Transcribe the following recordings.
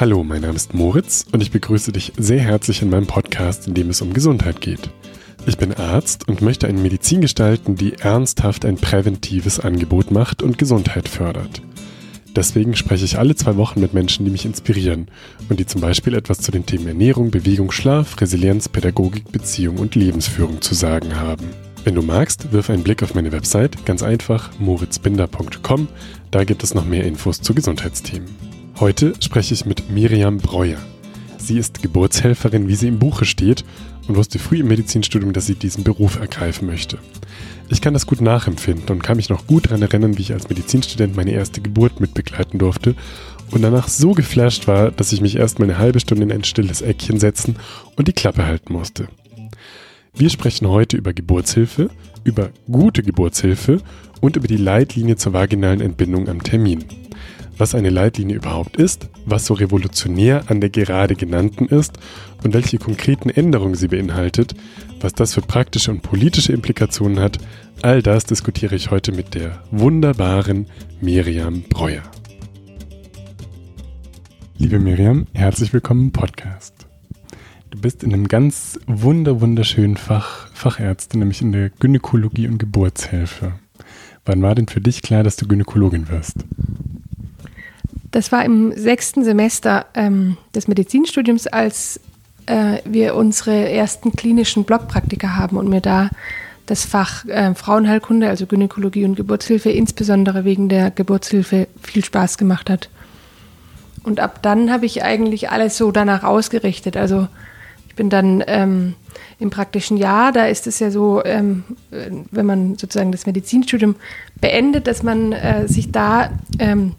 Hallo, mein Name ist Moritz und ich begrüße dich sehr herzlich in meinem Podcast, in dem es um Gesundheit geht. Ich bin Arzt und möchte eine Medizin gestalten, die ernsthaft ein präventives Angebot macht und Gesundheit fördert. Deswegen spreche ich alle zwei Wochen mit Menschen, die mich inspirieren und die zum Beispiel etwas zu den Themen Ernährung, Bewegung, Schlaf, Resilienz, Pädagogik, Beziehung und Lebensführung zu sagen haben. Wenn du magst, wirf einen Blick auf meine Website, ganz einfach moritzbinder.com, da gibt es noch mehr Infos zu Gesundheitsthemen. Heute spreche ich mit Miriam Breuer. Sie ist Geburtshelferin, wie sie im Buche steht, und wusste früh im Medizinstudium, dass sie diesen Beruf ergreifen möchte. Ich kann das gut nachempfinden und kann mich noch gut daran erinnern, wie ich als Medizinstudent meine erste Geburt mitbegleiten durfte und danach so geflasht war, dass ich mich erst mal eine halbe Stunde in ein stilles Eckchen setzen und die Klappe halten musste. Wir sprechen heute über Geburtshilfe, über gute Geburtshilfe und über die Leitlinie zur vaginalen Entbindung am Termin. Was eine Leitlinie überhaupt ist, was so revolutionär an der gerade genannten ist und welche konkreten Änderungen sie beinhaltet, was das für praktische und politische Implikationen hat, all das diskutiere ich heute mit der wunderbaren Miriam Breuer. Liebe Miriam, herzlich willkommen im Podcast. Du bist in einem ganz wunder wunderschönen Fach Fachärztin, nämlich in der Gynäkologie und Geburtshilfe. Wann war denn für dich klar, dass du Gynäkologin wirst? Das war im sechsten Semester ähm, des Medizinstudiums, als äh, wir unsere ersten klinischen Blockpraktika haben und mir da das Fach äh, Frauenheilkunde, also Gynäkologie und Geburtshilfe, insbesondere wegen der Geburtshilfe viel Spaß gemacht hat. Und ab dann habe ich eigentlich alles so danach ausgerichtet. Also ich bin dann ähm, im praktischen Jahr, da ist es ja so, ähm, wenn man sozusagen das Medizinstudium beendet, dass man äh, sich da ähm,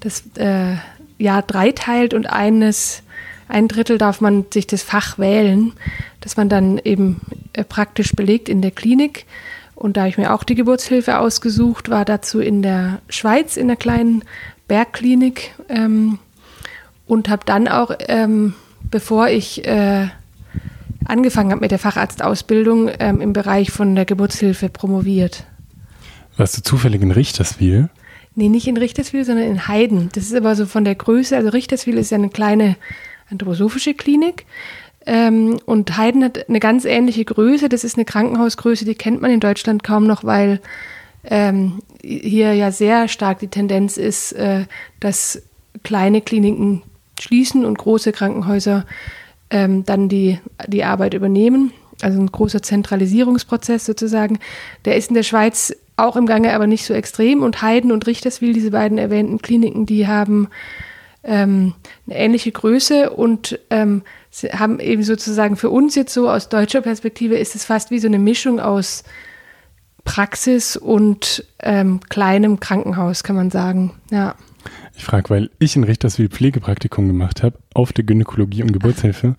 das äh, Jahr dreiteilt und eines ein Drittel darf man sich das Fach wählen, das man dann eben äh, praktisch belegt in der Klinik. Und da habe ich mir auch die Geburtshilfe ausgesucht, war dazu in der Schweiz in der kleinen Bergklinik ähm, und habe dann auch, ähm, bevor ich äh, angefangen habe mit der Facharztausbildung, ähm, im Bereich von der Geburtshilfe promoviert. Warst du zufällig in Richterswil? Nee, nicht in Richterswil, sondern in Heiden. Das ist aber so von der Größe, also Richterswil ist ja eine kleine anthroposophische Klinik. Ähm, und Heiden hat eine ganz ähnliche Größe. Das ist eine Krankenhausgröße, die kennt man in Deutschland kaum noch, weil ähm, hier ja sehr stark die Tendenz ist, äh, dass kleine Kliniken schließen und große Krankenhäuser ähm, dann die, die Arbeit übernehmen. Also ein großer Zentralisierungsprozess sozusagen. Der ist in der Schweiz auch im Gange, aber nicht so extrem. Und Heiden und Richterswil, diese beiden erwähnten Kliniken, die haben ähm, eine ähnliche Größe und ähm, haben eben sozusagen für uns jetzt so aus deutscher Perspektive ist es fast wie so eine Mischung aus Praxis und ähm, kleinem Krankenhaus, kann man sagen. Ja. Ich frage, weil ich in Richterswil Pflegepraktikum gemacht habe auf der Gynäkologie und Geburtshilfe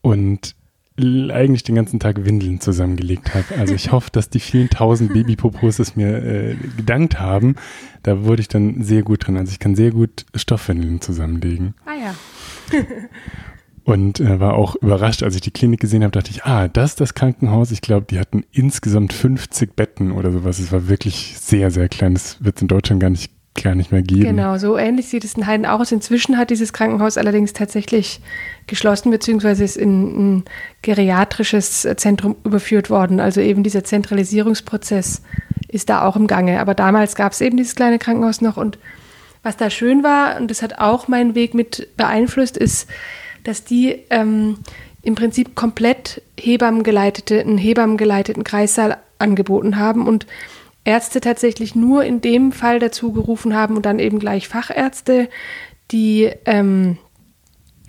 und eigentlich den ganzen Tag Windeln zusammengelegt habe. Also ich hoffe, dass die vielen tausend Babypopos es mir äh, gedankt haben. Da wurde ich dann sehr gut drin. Also ich kann sehr gut Stoffwindeln zusammenlegen. Ah ja. Und äh, war auch überrascht, als ich die Klinik gesehen habe, dachte ich, ah, das ist das Krankenhaus. Ich glaube, die hatten insgesamt 50 Betten oder sowas. Es war wirklich sehr, sehr klein. Das wird es in Deutschland gar nicht gar nicht mehr geben. Genau, so ähnlich sieht es in Heiden aus. Inzwischen hat dieses Krankenhaus allerdings tatsächlich geschlossen, beziehungsweise ist in ein geriatrisches Zentrum überführt worden. Also eben dieser Zentralisierungsprozess ist da auch im Gange. Aber damals gab es eben dieses kleine Krankenhaus noch. Und was da schön war, und das hat auch meinen Weg mit beeinflusst, ist, dass die ähm, im Prinzip komplett Hebammengeleitete, einen Hebammengeleiteten Kreissaal angeboten haben und Ärzte tatsächlich nur in dem Fall dazu gerufen haben und dann eben gleich Fachärzte, die, ähm,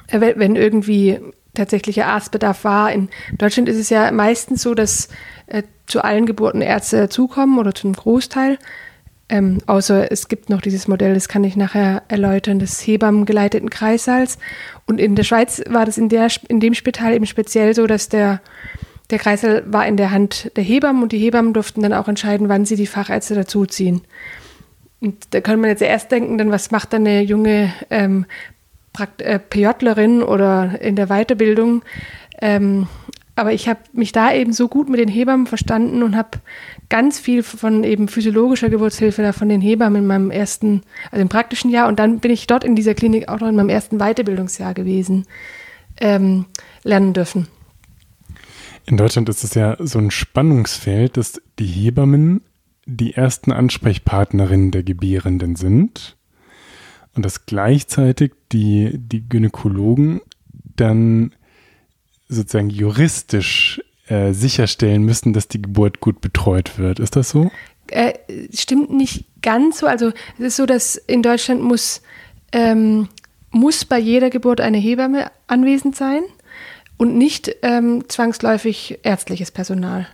wenn irgendwie tatsächlicher Arztbedarf war. In Deutschland ist es ja meistens so, dass äh, zu allen Geburten Ärzte dazukommen oder zu einem Großteil. Ähm, außer es gibt noch dieses Modell, das kann ich nachher erläutern, des Hebammengeleiteten Kreissaals. Und in der Schweiz war das in, der, in dem Spital eben speziell so, dass der der Kreisel war in der Hand der Hebammen und die Hebammen durften dann auch entscheiden, wann sie die Fachärzte dazuziehen. Und da kann man jetzt erst denken, dann was macht dann eine junge ähm, äh, PJlerin oder in der Weiterbildung? Ähm, aber ich habe mich da eben so gut mit den Hebammen verstanden und habe ganz viel von eben physiologischer Geburtshilfe da von den Hebammen in meinem ersten, also im praktischen Jahr und dann bin ich dort in dieser Klinik auch noch in meinem ersten Weiterbildungsjahr gewesen, ähm, lernen dürfen. In Deutschland ist es ja so ein Spannungsfeld, dass die Hebammen die ersten Ansprechpartnerinnen der Gebärenden sind und dass gleichzeitig die, die Gynäkologen dann sozusagen juristisch äh, sicherstellen müssen, dass die Geburt gut betreut wird. Ist das so? Äh, stimmt nicht ganz so. Also es ist so, dass in Deutschland muss, ähm, muss bei jeder Geburt eine Hebamme anwesend sein und nicht ähm, zwangsläufig ärztliches Personal.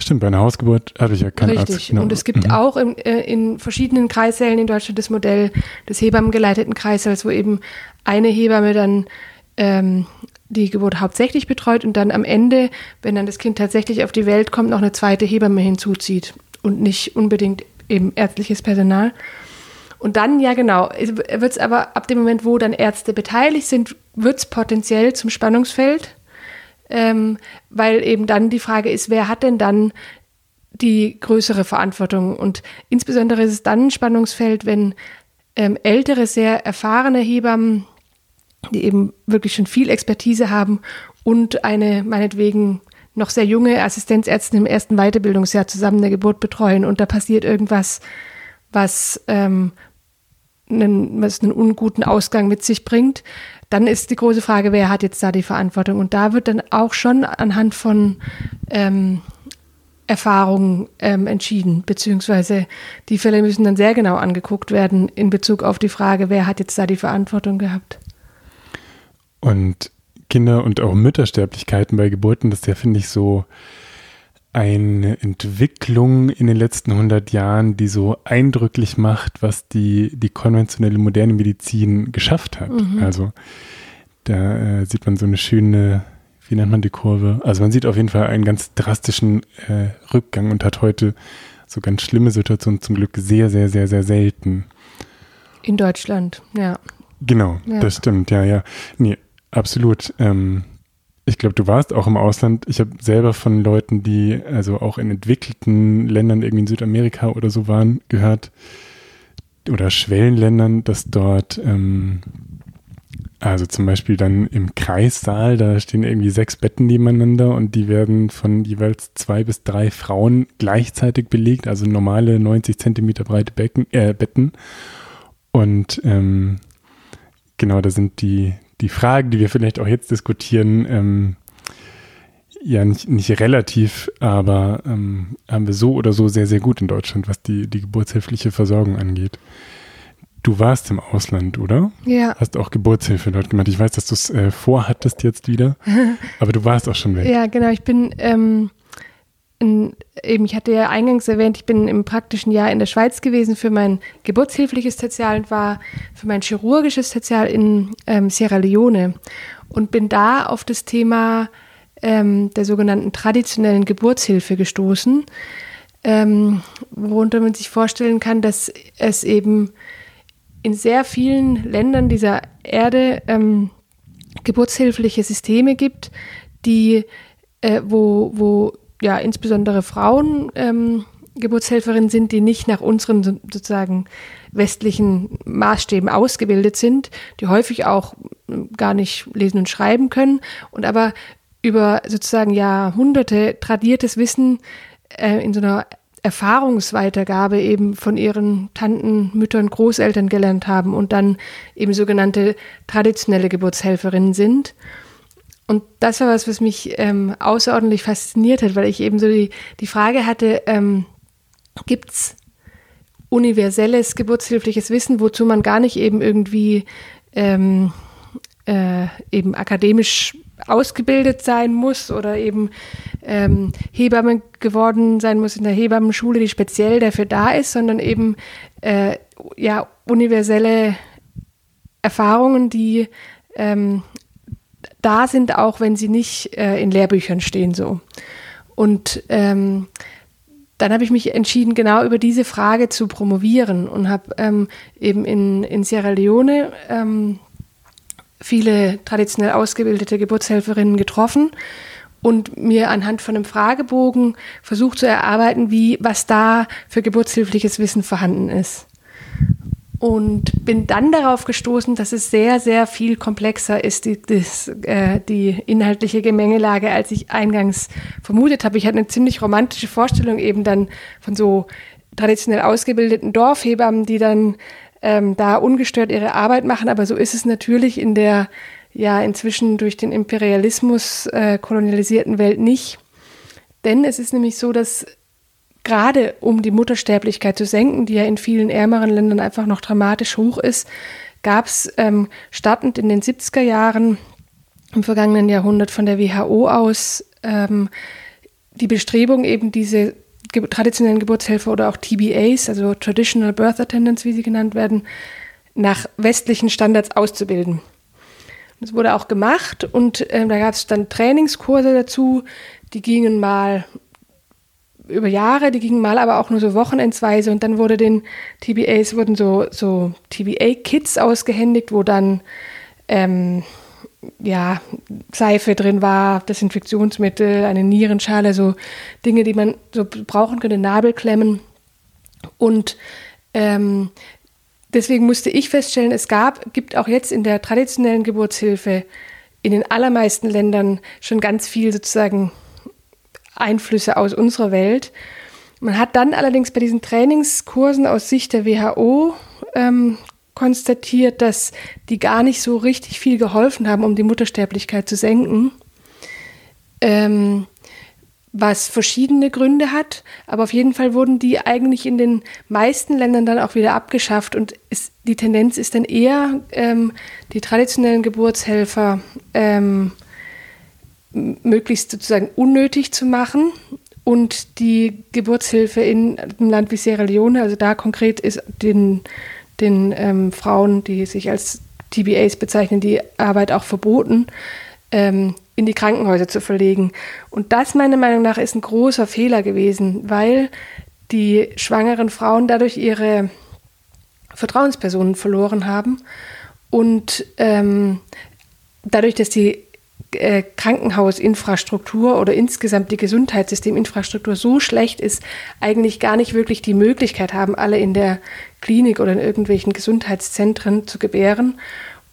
Stimmt, bei einer Hausgeburt habe ich ja keinen Richtig. Arzt. Genau. Und es gibt mhm. auch in, äh, in verschiedenen Kreissälen in Deutschland das Modell des Hebammengeleiteten Kreissaals, wo eben eine Hebamme dann ähm, die Geburt hauptsächlich betreut und dann am Ende, wenn dann das Kind tatsächlich auf die Welt kommt, noch eine zweite Hebamme hinzuzieht und nicht unbedingt eben ärztliches Personal. Und dann, ja genau, wird es aber ab dem Moment, wo dann Ärzte beteiligt sind, wird es potenziell zum Spannungsfeld, ähm, weil eben dann die Frage ist, wer hat denn dann die größere Verantwortung? Und insbesondere ist es dann ein Spannungsfeld, wenn ähm, ältere, sehr erfahrene Hebammen die eben wirklich schon viel Expertise haben und eine meinetwegen noch sehr junge Assistenzärztin im ersten Weiterbildungsjahr zusammen eine Geburt betreuen und da passiert irgendwas, was, ähm, einen, was einen unguten Ausgang mit sich bringt, dann ist die große Frage, wer hat jetzt da die Verantwortung? Und da wird dann auch schon anhand von ähm, Erfahrungen ähm, entschieden, beziehungsweise die Fälle müssen dann sehr genau angeguckt werden in Bezug auf die Frage, wer hat jetzt da die Verantwortung gehabt. Und Kinder- und auch Müttersterblichkeiten bei Geburten, das ist ja, finde ich, so eine Entwicklung in den letzten 100 Jahren, die so eindrücklich macht, was die, die konventionelle moderne Medizin geschafft hat. Mhm. Also da äh, sieht man so eine schöne, wie nennt man die Kurve? Also man sieht auf jeden Fall einen ganz drastischen äh, Rückgang und hat heute so ganz schlimme Situationen zum Glück sehr, sehr, sehr, sehr selten. In Deutschland, ja. Genau, ja. das stimmt, ja, ja. Nee, Absolut. Ähm, ich glaube, du warst auch im Ausland. Ich habe selber von Leuten, die also auch in entwickelten Ländern, irgendwie in Südamerika oder so waren, gehört, oder Schwellenländern, dass dort, ähm, also zum Beispiel dann im Kreissaal, da stehen irgendwie sechs Betten nebeneinander und die werden von jeweils zwei bis drei Frauen gleichzeitig belegt, also normale 90 Zentimeter breite Becken, äh, Betten. Und ähm, genau, da sind die, die Fragen, die wir vielleicht auch jetzt diskutieren, ähm, ja nicht, nicht relativ, aber ähm, haben wir so oder so sehr, sehr gut in Deutschland, was die, die geburtshilfliche Versorgung angeht. Du warst im Ausland, oder? Ja. Hast auch Geburtshilfe dort gemacht. Ich weiß, dass du es äh, vorhattest jetzt wieder, aber du warst auch schon weg. Ja, genau. Ich bin ähm, in, eben, ich hatte ja eingangs erwähnt, ich bin im praktischen Jahr in der Schweiz gewesen für mein geburtshilfliches Tertial und war für mein chirurgisches Tertial in ähm, Sierra Leone und bin da auf das Thema ähm, der sogenannten traditionellen Geburtshilfe gestoßen, ähm, worunter man sich vorstellen kann, dass es eben in sehr vielen Ländern dieser Erde ähm, geburtshilfliche Systeme gibt, die äh, wo, wo ja insbesondere Frauen ähm, Geburtshelferinnen sind, die nicht nach unseren sozusagen westlichen Maßstäben ausgebildet sind, die häufig auch ähm, gar nicht lesen und schreiben können und aber über sozusagen Jahrhunderte tradiertes Wissen äh, in so einer Erfahrungsweitergabe eben von ihren Tanten, Müttern, Großeltern gelernt haben und dann eben sogenannte traditionelle Geburtshelferinnen sind. Und das war was, was mich ähm, außerordentlich fasziniert hat, weil ich eben so die, die Frage hatte, ähm, gibt es universelles geburtshilfliches Wissen, wozu man gar nicht eben irgendwie ähm, äh, eben akademisch ausgebildet sein muss oder eben ähm, Hebamme geworden sein muss in der Hebammenschule, die speziell dafür da ist, sondern eben äh, ja universelle Erfahrungen, die ähm, da sind, auch wenn sie nicht äh, in Lehrbüchern stehen so. Und ähm, dann habe ich mich entschieden, genau über diese Frage zu promovieren und habe ähm, eben in, in Sierra Leone ähm, viele traditionell ausgebildete Geburtshelferinnen getroffen und mir anhand von einem Fragebogen versucht zu erarbeiten, wie, was da für geburtshilfliches Wissen vorhanden ist. Und bin dann darauf gestoßen, dass es sehr, sehr viel komplexer ist, die, das, äh, die inhaltliche Gemengelage, als ich eingangs vermutet habe. Ich hatte eine ziemlich romantische Vorstellung eben dann von so traditionell ausgebildeten Dorfhebammen, die dann ähm, da ungestört ihre Arbeit machen. Aber so ist es natürlich in der ja inzwischen durch den Imperialismus äh, kolonialisierten Welt nicht. Denn es ist nämlich so, dass gerade um die Muttersterblichkeit zu senken, die ja in vielen ärmeren Ländern einfach noch dramatisch hoch ist, gab es ähm, startend in den 70er Jahren im vergangenen Jahrhundert von der WHO aus ähm, die Bestrebung, eben diese ge traditionellen Geburtshelfer oder auch TBAs, also Traditional Birth Attendants, wie sie genannt werden, nach westlichen Standards auszubilden. Das wurde auch gemacht und äh, da gab es dann Trainingskurse dazu, die gingen mal über Jahre, die gingen mal aber auch nur so wochenendsweise und dann wurde den TBAs wurden so, so TBA-Kits ausgehändigt, wo dann ähm, ja, Seife drin war, Desinfektionsmittel, eine Nierenschale, so Dinge, die man so brauchen könnte, Nabelklemmen. Und ähm, Deswegen musste ich feststellen, es gab, gibt auch jetzt in der traditionellen Geburtshilfe in den allermeisten Ländern schon ganz viel sozusagen Einflüsse aus unserer Welt. Man hat dann allerdings bei diesen Trainingskursen aus Sicht der WHO ähm, konstatiert, dass die gar nicht so richtig viel geholfen haben, um die Muttersterblichkeit zu senken. Ähm, was verschiedene Gründe hat, aber auf jeden Fall wurden die eigentlich in den meisten Ländern dann auch wieder abgeschafft und ist, die Tendenz ist dann eher, ähm, die traditionellen Geburtshelfer ähm, möglichst sozusagen unnötig zu machen und die Geburtshilfe in einem Land wie Sierra Leone, also da konkret ist den, den ähm, Frauen, die sich als TBAs bezeichnen, die Arbeit auch verboten. Ähm, in die Krankenhäuser zu verlegen. Und das meiner Meinung nach ist ein großer Fehler gewesen, weil die schwangeren Frauen dadurch ihre Vertrauenspersonen verloren haben und ähm, dadurch, dass die äh, Krankenhausinfrastruktur oder insgesamt die Gesundheitssysteminfrastruktur so schlecht ist, eigentlich gar nicht wirklich die Möglichkeit haben, alle in der Klinik oder in irgendwelchen Gesundheitszentren zu gebären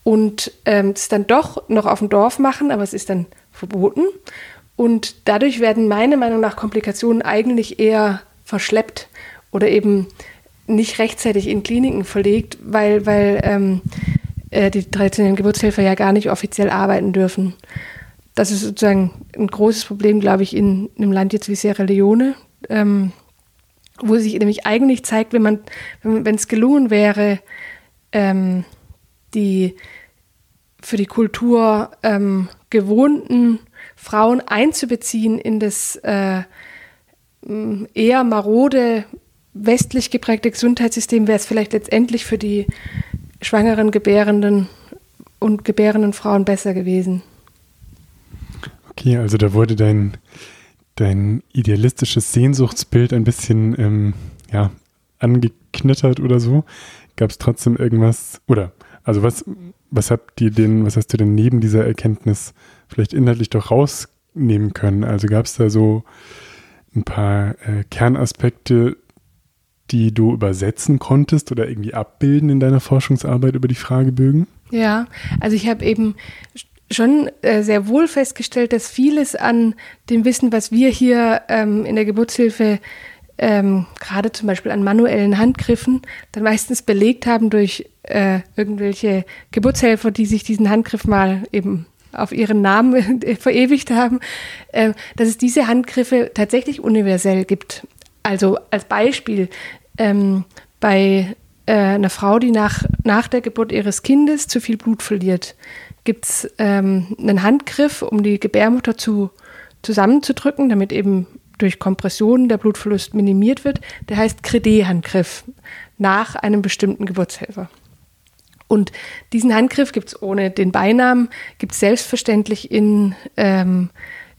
und ähm, es dann doch noch auf dem Dorf machen, aber es ist dann verboten. Und dadurch werden meiner Meinung nach Komplikationen eigentlich eher verschleppt oder eben nicht rechtzeitig in Kliniken verlegt, weil, weil ähm, äh, die traditionellen Geburtshelfer ja gar nicht offiziell arbeiten dürfen. Das ist sozusagen ein großes Problem, glaube ich, in einem Land jetzt wie Sierra Leone, ähm, wo sich nämlich eigentlich zeigt, wenn man, wenn es gelungen wäre, ähm, die für die Kultur ähm, gewohnten Frauen einzubeziehen in das äh, eher marode westlich geprägte Gesundheitssystem, wäre es vielleicht letztendlich für die schwangeren, gebärenden und gebärenden Frauen besser gewesen. Okay, also da wurde dein, dein idealistisches Sehnsuchtsbild ein bisschen ähm, ja, angeknittert oder so. Gab es trotzdem irgendwas, oder also was, was habt ihr denn, was hast du denn neben dieser Erkenntnis vielleicht inhaltlich doch rausnehmen können? Also gab es da so ein paar äh, Kernaspekte, die du übersetzen konntest oder irgendwie abbilden in deiner Forschungsarbeit über die Fragebögen? Ja, also ich habe eben schon äh, sehr wohl festgestellt, dass vieles an dem Wissen, was wir hier ähm, in der Geburtshilfe ähm, gerade zum Beispiel an manuellen Handgriffen dann meistens belegt haben durch äh, irgendwelche Geburtshelfer, die sich diesen Handgriff mal eben auf ihren Namen verewigt haben, äh, dass es diese Handgriffe tatsächlich universell gibt. Also als Beispiel ähm, bei äh, einer Frau, die nach, nach der Geburt ihres Kindes zu viel Blut verliert, gibt es ähm, einen Handgriff, um die Gebärmutter zu, zusammenzudrücken, damit eben durch Kompression der Blutverlust minimiert wird, der heißt Credé-Handgriff nach einem bestimmten Geburtshelfer. Und diesen Handgriff gibt es ohne den Beinamen, gibt es selbstverständlich in, ähm,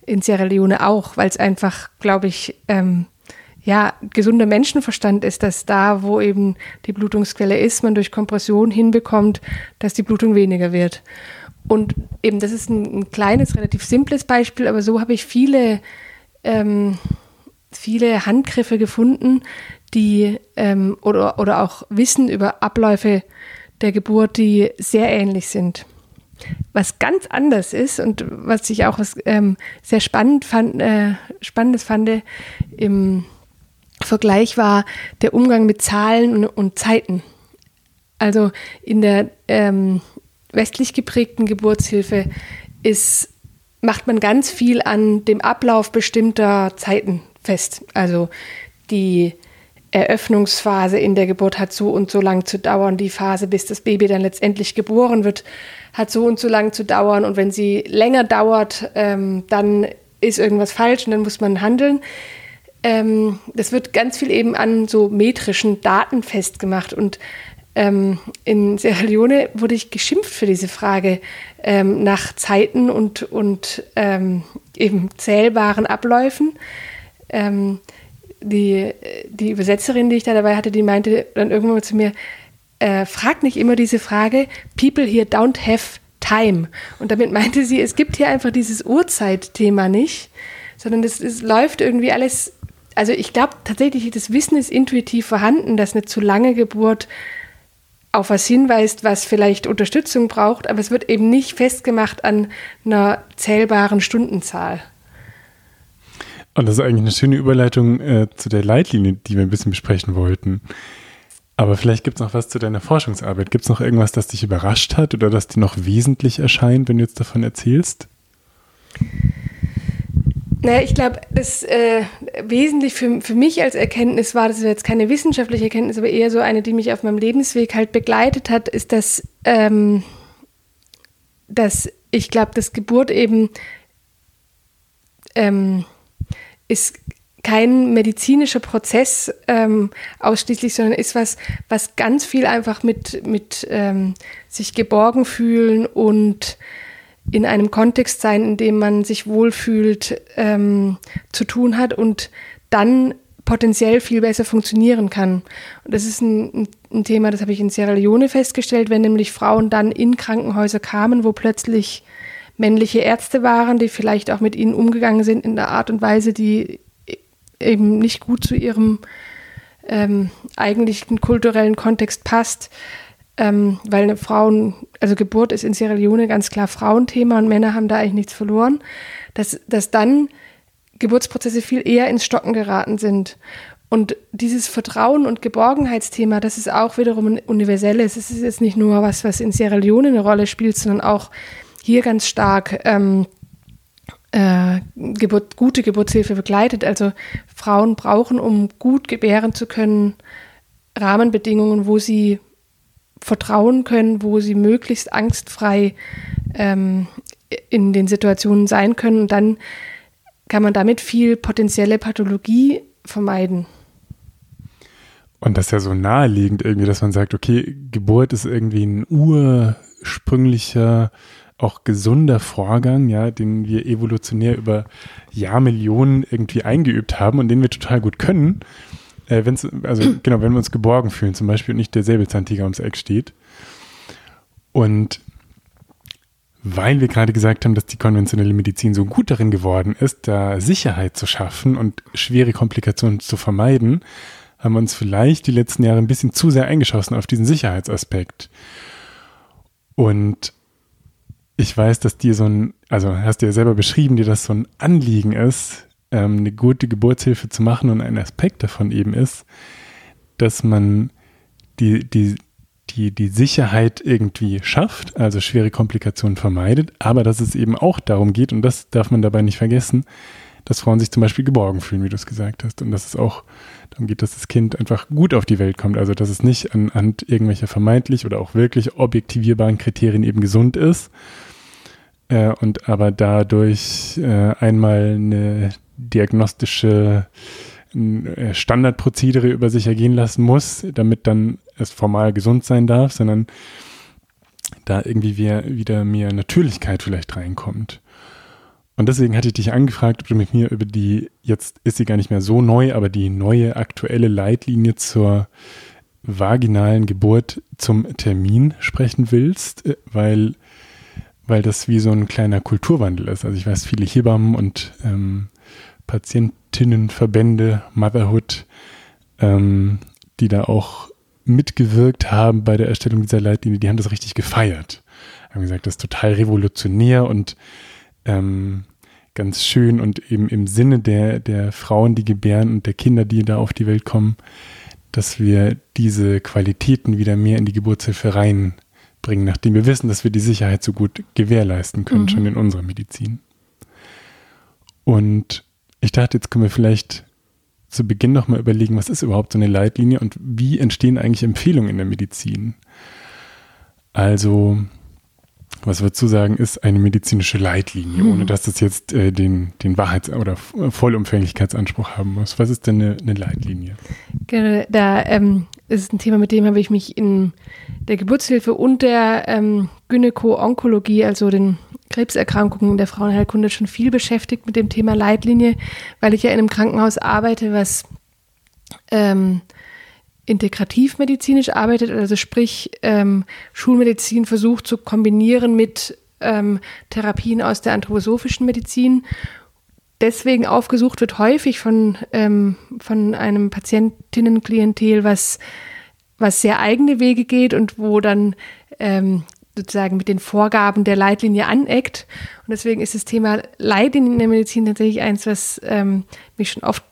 in Sierra Leone auch, weil es einfach, glaube ich, ähm, ja, gesunder Menschenverstand ist, dass da, wo eben die Blutungsquelle ist, man durch Kompression hinbekommt, dass die Blutung weniger wird. Und eben, das ist ein, ein, kleines, relativ simples Beispiel, aber so habe ich viele, ähm, viele Handgriffe gefunden, die ähm, oder, oder auch Wissen über Abläufe der Geburt, die sehr ähnlich sind. Was ganz anders ist und was ich auch was, ähm, sehr spannend fand, äh, Spannendes fand im Vergleich war der Umgang mit Zahlen und, und Zeiten. Also in der ähm, westlich geprägten Geburtshilfe ist, macht man ganz viel an dem Ablauf bestimmter Zeiten fest. Also die Eröffnungsphase in der Geburt hat so und so lang zu dauern. Die Phase, bis das Baby dann letztendlich geboren wird, hat so und so lang zu dauern. Und wenn sie länger dauert, ähm, dann ist irgendwas falsch und dann muss man handeln. Ähm, das wird ganz viel eben an so metrischen Daten festgemacht. Und ähm, in Sierra Leone wurde ich geschimpft für diese Frage ähm, nach Zeiten und, und ähm, eben zählbaren Abläufen. Ähm, die, die Übersetzerin, die ich da dabei hatte, die meinte dann irgendwann mal zu mir, äh, frag nicht immer diese Frage, people here don't have time. Und damit meinte sie, es gibt hier einfach dieses Uhrzeitthema nicht, sondern es, es läuft irgendwie alles, also ich glaube tatsächlich, das Wissen ist intuitiv vorhanden, dass eine zu lange Geburt auf was hinweist, was vielleicht Unterstützung braucht, aber es wird eben nicht festgemacht an einer zählbaren Stundenzahl. Und das ist eigentlich eine schöne Überleitung äh, zu der Leitlinie, die wir ein bisschen besprechen wollten. Aber vielleicht gibt es noch was zu deiner Forschungsarbeit. Gibt es noch irgendwas, das dich überrascht hat oder das dir noch wesentlich erscheint, wenn du jetzt davon erzählst? Naja, ich glaube, das äh, wesentlich für, für mich als Erkenntnis war, das ist jetzt keine wissenschaftliche Erkenntnis, aber eher so eine, die mich auf meinem Lebensweg halt begleitet hat, ist, dass, ähm, dass ich glaube, dass Geburt eben ähm, ist kein medizinischer Prozess ähm, ausschließlich, sondern ist was, was ganz viel einfach mit, mit ähm, sich geborgen fühlen und in einem Kontext sein, in dem man sich wohlfühlt, ähm, zu tun hat und dann potenziell viel besser funktionieren kann. Und das ist ein, ein Thema, das habe ich in Sierra Leone festgestellt, wenn nämlich Frauen dann in Krankenhäuser kamen, wo plötzlich männliche Ärzte waren, die vielleicht auch mit ihnen umgegangen sind in der Art und Weise, die eben nicht gut zu ihrem ähm, eigentlichen kulturellen Kontext passt, ähm, weil eine Frauen, also Geburt ist in Sierra Leone ganz klar Frauenthema und Männer haben da eigentlich nichts verloren, dass, dass dann Geburtsprozesse viel eher ins Stocken geraten sind. Und dieses Vertrauen und Geborgenheitsthema, das ist auch wiederum ein universelles. Es ist jetzt nicht nur was, was in Sierra Leone eine Rolle spielt, sondern auch hier ganz stark ähm, äh, Geburt, gute Geburtshilfe begleitet. Also Frauen brauchen, um gut gebären zu können, Rahmenbedingungen, wo sie vertrauen können, wo sie möglichst angstfrei ähm, in den Situationen sein können. Und dann kann man damit viel potenzielle Pathologie vermeiden. Und das ist ja so naheliegend irgendwie, dass man sagt, okay, Geburt ist irgendwie ein ursprünglicher, auch gesunder Vorgang, ja, den wir evolutionär über Jahrmillionen irgendwie eingeübt haben und den wir total gut können äh, wenn's, also genau, wenn wir uns geborgen fühlen, zum Beispiel und nicht der Säbelzahntiger ums Eck steht. Und weil wir gerade gesagt haben, dass die konventionelle Medizin so gut darin geworden ist, da Sicherheit zu schaffen und schwere Komplikationen zu vermeiden, haben wir uns vielleicht die letzten Jahre ein bisschen zu sehr eingeschossen auf diesen Sicherheitsaspekt. Und ich weiß, dass dir so ein, also hast du ja selber beschrieben, dir das so ein Anliegen ist, ähm, eine gute Geburtshilfe zu machen und ein Aspekt davon eben ist, dass man die, die, die, die Sicherheit irgendwie schafft, also schwere Komplikationen vermeidet, aber dass es eben auch darum geht, und das darf man dabei nicht vergessen, dass Frauen sich zum Beispiel geborgen fühlen, wie du es gesagt hast, und dass es auch darum geht, dass das Kind einfach gut auf die Welt kommt, also dass es nicht anhand irgendwelcher vermeintlich oder auch wirklich objektivierbaren Kriterien eben gesund ist, äh, und aber dadurch äh, einmal eine diagnostische äh, Standardprozedere über sich ergehen lassen muss, damit dann es formal gesund sein darf, sondern da irgendwie wieder mehr Natürlichkeit vielleicht reinkommt. Und deswegen hatte ich dich angefragt, ob du mit mir über die, jetzt ist sie gar nicht mehr so neu, aber die neue aktuelle Leitlinie zur vaginalen Geburt zum Termin sprechen willst, äh, weil weil das wie so ein kleiner Kulturwandel ist. Also ich weiß, viele Hebammen und ähm, Patientinnenverbände, Motherhood, ähm, die da auch mitgewirkt haben bei der Erstellung dieser Leitlinie, die haben das richtig gefeiert. Haben gesagt, das ist total revolutionär und ähm, ganz schön und eben im Sinne der, der Frauen, die gebären und der Kinder, die da auf die Welt kommen, dass wir diese Qualitäten wieder mehr in die Geburtshilfe reinbringen, nachdem wir wissen, dass wir die Sicherheit so gut gewährleisten können, mhm. schon in unserer Medizin. Und ich dachte, jetzt können wir vielleicht zu Beginn nochmal überlegen, was ist überhaupt so eine Leitlinie und wie entstehen eigentlich Empfehlungen in der Medizin? Also, was würdest du sagen, ist eine medizinische Leitlinie, ohne hm. dass das jetzt äh, den, den Wahrheits- oder Vollumfänglichkeitsanspruch haben muss? Was ist denn eine, eine Leitlinie? Genau, da ähm, ist ein Thema, mit dem habe ich mich in der Geburtshilfe und der ähm, Gynäko-Onkologie, also den Krebserkrankungen der Frauenheilkunde, schon viel beschäftigt mit dem Thema Leitlinie, weil ich ja in einem Krankenhaus arbeite, was ähm, integrativmedizinisch arbeitet, also sprich ähm, Schulmedizin versucht zu kombinieren mit ähm, Therapien aus der anthroposophischen Medizin. Deswegen aufgesucht wird häufig von, ähm, von einem Patientinnenklientel, was, was sehr eigene Wege geht und wo dann ähm, sozusagen mit den Vorgaben der Leitlinie aneckt. Und deswegen ist das Thema Leitlinien in der Medizin tatsächlich eins, was ähm, mich schon oft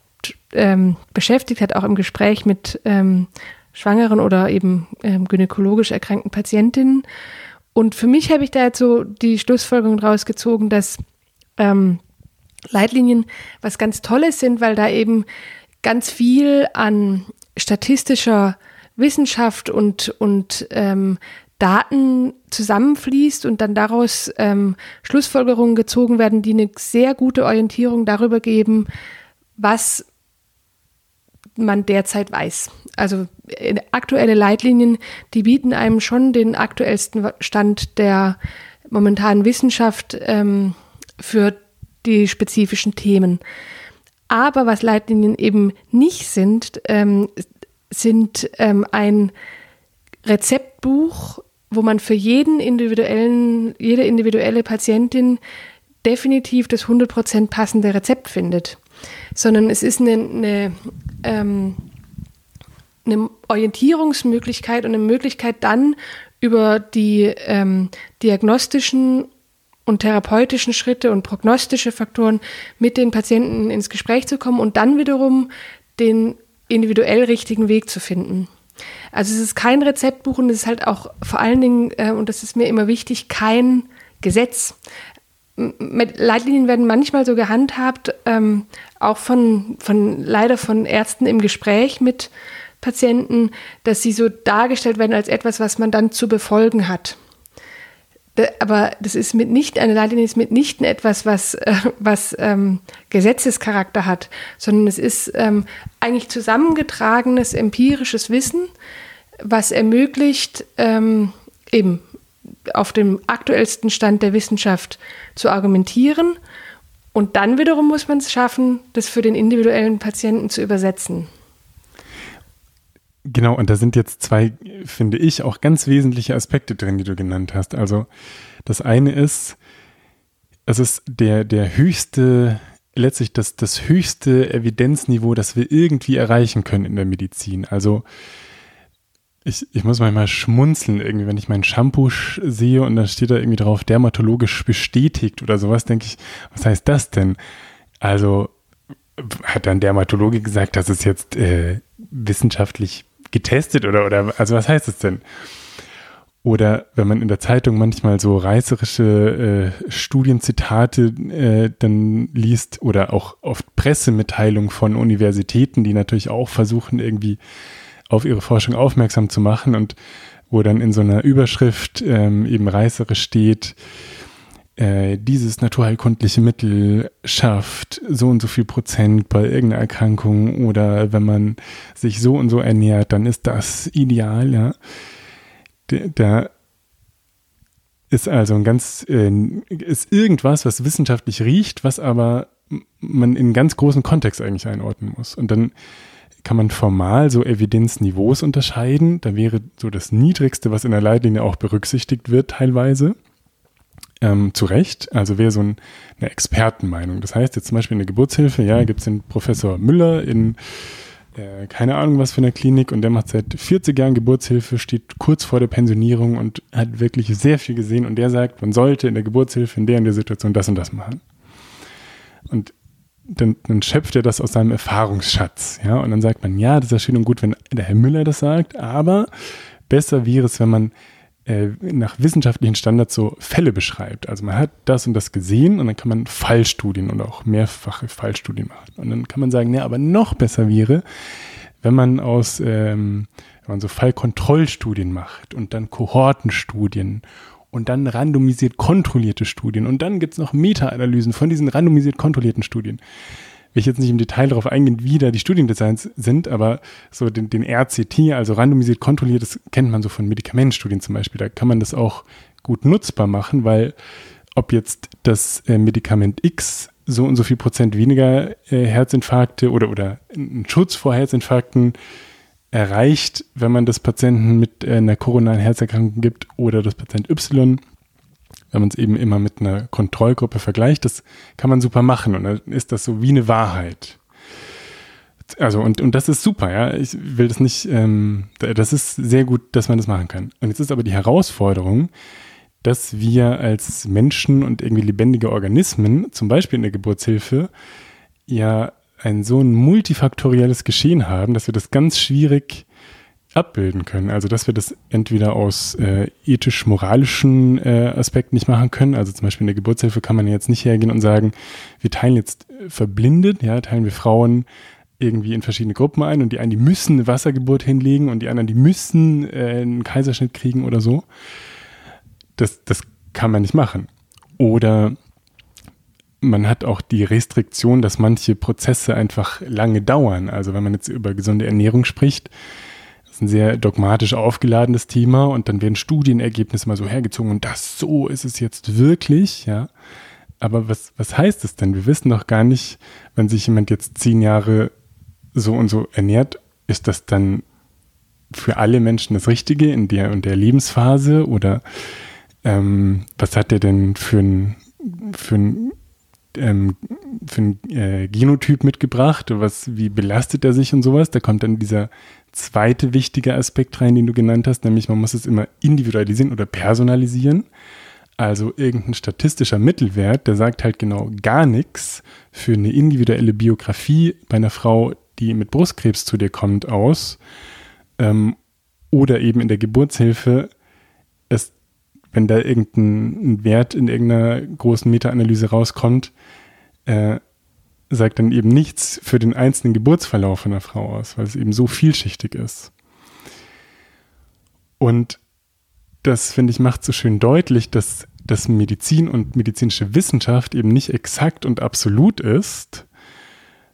ähm, beschäftigt hat, auch im Gespräch mit ähm, schwangeren oder eben ähm, gynäkologisch erkrankten Patientinnen. Und für mich habe ich da jetzt so die Schlussfolgerung rausgezogen, dass ähm, Leitlinien was ganz Tolles sind, weil da eben ganz viel an statistischer Wissenschaft und, und ähm, Daten zusammenfließt und dann daraus ähm, Schlussfolgerungen gezogen werden, die eine sehr gute Orientierung darüber geben, was man derzeit weiß. Also äh, aktuelle Leitlinien, die bieten einem schon den aktuellsten Stand der momentanen Wissenschaft ähm, für die spezifischen Themen. Aber was Leitlinien eben nicht sind, ähm, sind ähm, ein Rezeptbuch, wo man für jeden individuellen, jede individuelle Patientin definitiv das 100% passende Rezept findet, sondern es ist eine, eine, ähm, eine Orientierungsmöglichkeit und eine Möglichkeit dann über die ähm, diagnostischen und therapeutischen Schritte und prognostische Faktoren mit den Patienten ins Gespräch zu kommen und dann wiederum den individuell richtigen Weg zu finden. Also es ist kein Rezeptbuch und es ist halt auch vor allen Dingen, äh, und das ist mir immer wichtig, kein Gesetz. Mit Leitlinien werden manchmal so gehandhabt, ähm, auch von, von leider von Ärzten im Gespräch mit Patienten, dass sie so dargestellt werden als etwas, was man dann zu befolgen hat. Aber das ist mitnichten, eine Leitlinie ist mitnichten etwas, was, äh, was ähm, Gesetzescharakter hat, sondern es ist ähm, eigentlich zusammengetragenes empirisches Wissen, was ermöglicht, ähm, eben auf dem aktuellsten Stand der Wissenschaft zu argumentieren. Und dann wiederum muss man es schaffen, das für den individuellen Patienten zu übersetzen. Genau, und da sind jetzt zwei, finde ich, auch ganz wesentliche Aspekte drin, die du genannt hast. Also das eine ist, es ist der, der höchste, letztlich das, das höchste Evidenzniveau, das wir irgendwie erreichen können in der Medizin. Also ich, ich muss manchmal schmunzeln, irgendwie, wenn ich mein Shampoo sehe und dann steht da irgendwie drauf, dermatologisch bestätigt oder sowas, denke ich, was heißt das denn? Also hat dann Dermatologe gesagt, dass es jetzt äh, wissenschaftlich getestet oder, oder, also was heißt es denn? Oder wenn man in der Zeitung manchmal so reißerische äh, Studienzitate äh, dann liest oder auch oft Pressemitteilungen von Universitäten, die natürlich auch versuchen, irgendwie auf ihre Forschung aufmerksam zu machen und wo dann in so einer Überschrift ähm, eben reißerisch steht, äh, dieses naturheilkundliche Mittel schafft so und so viel Prozent bei irgendeiner Erkrankung oder wenn man sich so und so ernährt, dann ist das ideal, ja. Da ist also ein ganz, äh, ist irgendwas, was wissenschaftlich riecht, was aber man in ganz großen Kontext eigentlich einordnen muss. Und dann kann man formal so Evidenzniveaus unterscheiden. Da wäre so das Niedrigste, was in der Leitlinie auch berücksichtigt wird teilweise ähm, zu Recht, also wäre so ein, eine Expertenmeinung. Das heißt jetzt zum Beispiel in der Geburtshilfe, ja, gibt es den Professor Müller in äh, keine Ahnung was für eine Klinik und der macht seit 40 Jahren Geburtshilfe, steht kurz vor der Pensionierung und hat wirklich sehr viel gesehen und der sagt, man sollte in der Geburtshilfe in der und der Situation das und das machen. Und dann, dann schöpft er das aus seinem Erfahrungsschatz, ja, und dann sagt man, ja, das ist ja schön und gut, wenn der Herr Müller das sagt, aber besser wäre es, wenn man äh, nach wissenschaftlichen Standards so Fälle beschreibt. Also man hat das und das gesehen und dann kann man Fallstudien oder auch mehrfache Fallstudien machen. Und dann kann man sagen, ja, aber noch besser wäre, wenn man aus, ähm, wenn man so Fallkontrollstudien macht und dann Kohortenstudien und dann randomisiert kontrollierte Studien und dann gibt es noch Meta-Analysen von diesen randomisiert kontrollierten Studien will ich jetzt nicht im Detail darauf eingehen, wie da die Studiendesigns sind, aber so den, den RCT, also randomisiert kontrolliert, das kennt man so von Medikamentenstudien zum Beispiel. Da kann man das auch gut nutzbar machen, weil ob jetzt das äh, Medikament X so und so viel Prozent weniger äh, Herzinfarkte oder, oder einen Schutz vor Herzinfarkten erreicht, wenn man das Patienten mit äh, einer koronaren Herzerkrankung gibt oder das Patient Y, wenn man es eben immer mit einer Kontrollgruppe vergleicht, das kann man super machen und dann ist das so wie eine Wahrheit. Also und, und das ist super, ja. Ich will das nicht, ähm, das ist sehr gut, dass man das machen kann. Und jetzt ist aber die Herausforderung, dass wir als Menschen und irgendwie lebendige Organismen, zum Beispiel in der Geburtshilfe, ja ein so ein multifaktorielles Geschehen haben, dass wir das ganz schwierig abbilden können. Also dass wir das entweder aus äh, ethisch-moralischen äh, Aspekten nicht machen können. Also zum Beispiel in der Geburtshilfe kann man jetzt nicht hergehen und sagen, wir teilen jetzt äh, verblindet, ja, teilen wir Frauen irgendwie in verschiedene Gruppen ein und die einen, die müssen eine Wassergeburt hinlegen und die anderen, die müssen äh, einen Kaiserschnitt kriegen oder so. Das, das kann man nicht machen. Oder man hat auch die Restriktion, dass manche Prozesse einfach lange dauern. Also wenn man jetzt über gesunde Ernährung spricht, ein sehr dogmatisch aufgeladenes Thema und dann werden Studienergebnisse mal so hergezogen und das so ist es jetzt wirklich, ja. Aber was, was heißt es denn? Wir wissen doch gar nicht, wenn sich jemand jetzt zehn Jahre so und so ernährt, ist das dann für alle Menschen das Richtige in der und der Lebensphase oder ähm, was hat der denn für ein, für ein ähm, für ein äh, Genotyp mitgebracht, was, wie belastet er sich und sowas. Da kommt dann dieser zweite wichtige Aspekt rein, den du genannt hast, nämlich man muss es immer individualisieren oder personalisieren. Also irgendein statistischer Mittelwert, der sagt halt genau gar nichts für eine individuelle Biografie bei einer Frau, die mit Brustkrebs zu dir kommt, aus. Ähm, oder eben in der Geburtshilfe, es, wenn da irgendein Wert in irgendeiner großen Meta-Analyse rauskommt, äh, sagt dann eben nichts für den einzelnen Geburtsverlauf einer Frau aus, weil es eben so vielschichtig ist. Und das, finde ich, macht so schön deutlich, dass, dass Medizin und medizinische Wissenschaft eben nicht exakt und absolut ist,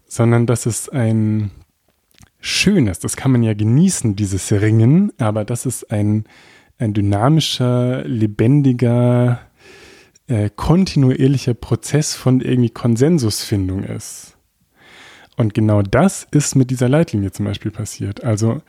sondern dass es ein schönes, das kann man ja genießen, dieses Ringen, aber dass es ein, ein dynamischer, lebendiger, äh, kontinuierlicher Prozess von irgendwie Konsensusfindung ist. Und genau das ist mit dieser Leitlinie zum Beispiel passiert. Also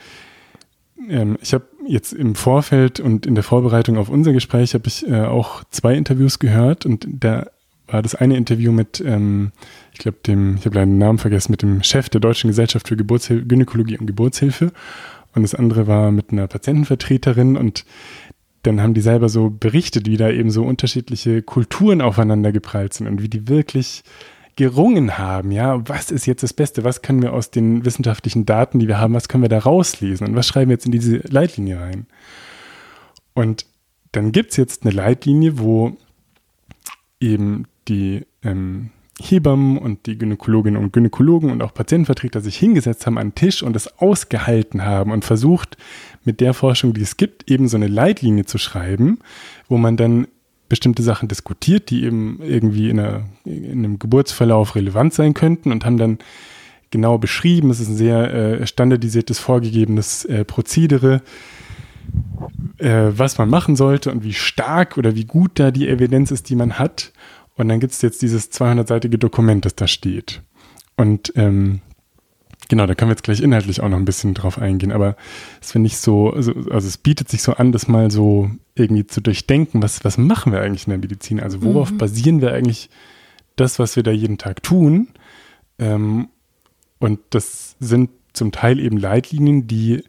ähm, ich habe jetzt im Vorfeld und in der Vorbereitung auf unser Gespräch habe ich äh, auch zwei Interviews gehört und da war das eine Interview mit, ähm, ich glaube, dem, ich habe leider den Namen vergessen, mit dem Chef der Deutschen Gesellschaft für Geburtshil Gynäkologie und Geburtshilfe. Und das andere war mit einer Patientenvertreterin und dann haben die selber so berichtet, wie da eben so unterschiedliche Kulturen aufeinander geprallt sind und wie die wirklich gerungen haben, ja, was ist jetzt das Beste, was können wir aus den wissenschaftlichen Daten, die wir haben, was können wir da rauslesen? Und was schreiben wir jetzt in diese Leitlinie rein? Und dann gibt es jetzt eine Leitlinie, wo eben die ähm, Hebammen und die Gynäkologinnen und Gynäkologen und auch Patientenvertreter sich hingesetzt haben an den Tisch und es ausgehalten haben und versucht, mit der Forschung, die es gibt, eben so eine Leitlinie zu schreiben, wo man dann bestimmte Sachen diskutiert, die eben irgendwie in, einer, in einem Geburtsverlauf relevant sein könnten und haben dann genau beschrieben, es ist ein sehr äh, standardisiertes, vorgegebenes äh, Prozedere, äh, was man machen sollte und wie stark oder wie gut da die Evidenz ist, die man hat. Und dann gibt es jetzt dieses 200-seitige Dokument, das da steht. Und ähm, Genau, da können wir jetzt gleich inhaltlich auch noch ein bisschen drauf eingehen, aber es finde ich so, also, also, es bietet sich so an, das mal so irgendwie zu durchdenken, was, was machen wir eigentlich in der Medizin? Also worauf mhm. basieren wir eigentlich das, was wir da jeden Tag tun? Ähm, und das sind zum Teil eben Leitlinien, die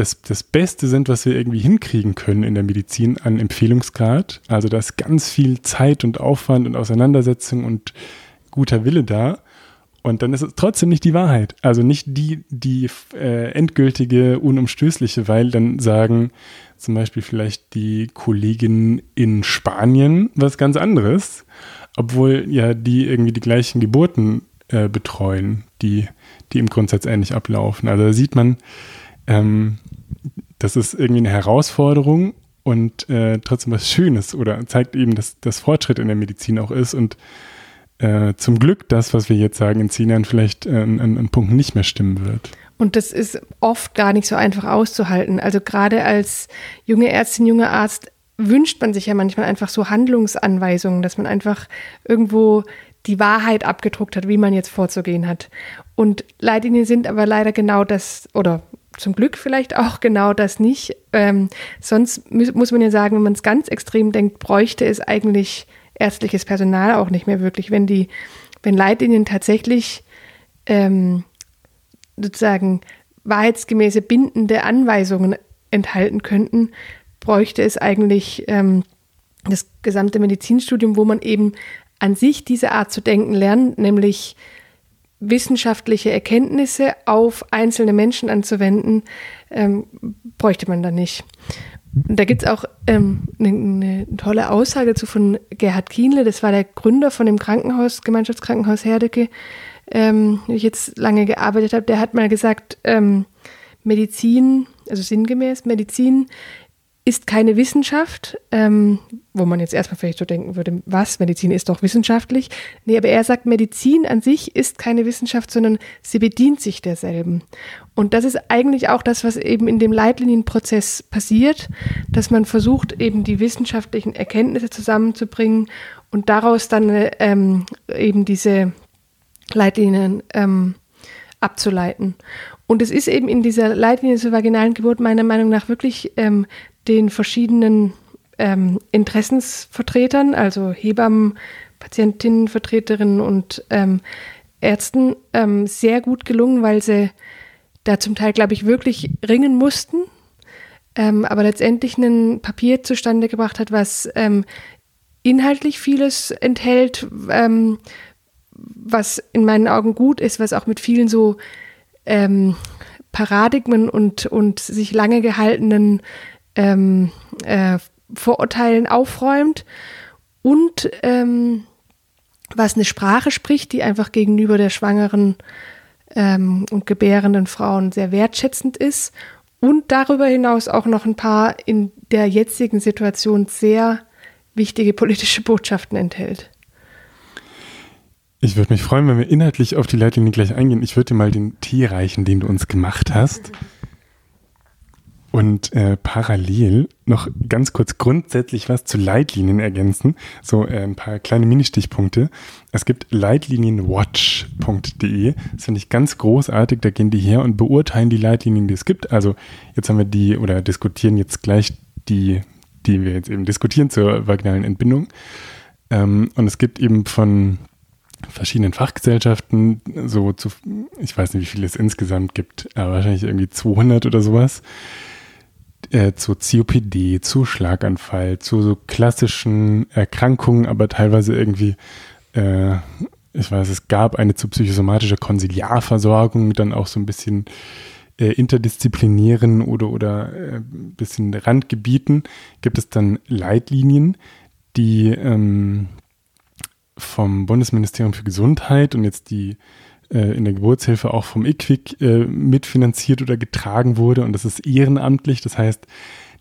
das, das Beste sind, was wir irgendwie hinkriegen können in der Medizin an Empfehlungsgrad. Also da ist ganz viel Zeit und Aufwand und Auseinandersetzung und guter Wille da. Und dann ist es trotzdem nicht die Wahrheit. Also nicht die, die äh, endgültige, unumstößliche, weil dann sagen zum Beispiel vielleicht die Kolleginnen in Spanien was ganz anderes, obwohl ja die irgendwie die gleichen Geburten äh, betreuen, die, die im Grundsatz ähnlich ablaufen. Also da sieht man, ähm, das ist irgendwie eine Herausforderung und äh, trotzdem was Schönes oder zeigt eben, dass das Fortschritt in der Medizin auch ist und äh, zum Glück das, was wir jetzt sagen, in zehn Jahren vielleicht äh, an, an Punkten nicht mehr stimmen wird. Und das ist oft gar nicht so einfach auszuhalten. Also gerade als junge Ärztin, junger Arzt wünscht man sich ja manchmal einfach so Handlungsanweisungen, dass man einfach irgendwo die Wahrheit abgedruckt hat, wie man jetzt vorzugehen hat. Und Leitlinien sind aber leider genau das, oder zum Glück vielleicht auch genau das nicht. Ähm, sonst muss man ja sagen, wenn man es ganz extrem denkt, bräuchte es eigentlich ärztliches Personal auch nicht mehr wirklich, wenn die, wenn Leitlinien tatsächlich ähm, sozusagen wahrheitsgemäße bindende Anweisungen enthalten könnten, bräuchte es eigentlich ähm, das gesamte Medizinstudium, wo man eben an sich diese Art zu denken lernt, nämlich wissenschaftliche Erkenntnisse auf einzelne Menschen anzuwenden, ähm, bräuchte man da nicht. Und da gibt es auch ähm, eine, eine, tolle Aussage zu von Gerhard Kienle, das war der Gründer von dem Krankenhaus, Gemeinschaftskrankenhaus Herdecke, ähm, wo ich jetzt lange gearbeitet habe. Der hat mal gesagt, ähm, Medizin, also sinngemäß, Medizin ist keine Wissenschaft, ähm, wo man jetzt erstmal vielleicht so denken würde, was, Medizin ist doch wissenschaftlich. Nee, aber er sagt, Medizin an sich ist keine Wissenschaft, sondern sie bedient sich derselben. Und das ist eigentlich auch das, was eben in dem Leitlinienprozess passiert, dass man versucht, eben die wissenschaftlichen Erkenntnisse zusammenzubringen und daraus dann ähm, eben diese Leitlinien ähm, abzuleiten. Und es ist eben in dieser Leitlinie zur vaginalen Geburt meiner Meinung nach wirklich ähm, den verschiedenen ähm, Interessensvertretern, also Hebammen, Patientinnenvertreterinnen und ähm, Ärzten ähm, sehr gut gelungen, weil sie da zum Teil, glaube ich, wirklich ringen mussten, ähm, aber letztendlich ein Papier zustande gebracht hat, was ähm, inhaltlich vieles enthält, ähm, was in meinen Augen gut ist, was auch mit vielen so Paradigmen und, und sich lange gehaltenen ähm, äh, Vorurteilen aufräumt und ähm, was eine Sprache spricht, die einfach gegenüber der schwangeren ähm, und gebärenden Frauen sehr wertschätzend ist und darüber hinaus auch noch ein paar in der jetzigen Situation sehr wichtige politische Botschaften enthält. Ich würde mich freuen, wenn wir inhaltlich auf die Leitlinie gleich eingehen. Ich würde dir mal den Tee reichen, den du uns gemacht hast. Und äh, parallel noch ganz kurz grundsätzlich was zu Leitlinien ergänzen. So äh, ein paar kleine Ministichpunkte. Es gibt leitlinienwatch.de. Das finde ich ganz großartig. Da gehen die her und beurteilen die Leitlinien, die es gibt. Also jetzt haben wir die oder diskutieren jetzt gleich die, die wir jetzt eben diskutieren zur vaginalen Entbindung. Ähm, und es gibt eben von verschiedenen Fachgesellschaften so zu, ich weiß nicht, wie viele es insgesamt gibt, aber wahrscheinlich irgendwie 200 oder sowas äh, zu COPD, zu Schlaganfall, zu so klassischen Erkrankungen, aber teilweise irgendwie, äh, ich weiß, es gab eine zu psychosomatischer Konsiliarversorgung, dann auch so ein bisschen äh, interdisziplinären oder, oder äh, bisschen Randgebieten, gibt es dann Leitlinien, die ähm, vom Bundesministerium für Gesundheit und jetzt die äh, in der Geburtshilfe auch vom IQWIC äh, mitfinanziert oder getragen wurde und das ist ehrenamtlich. Das heißt,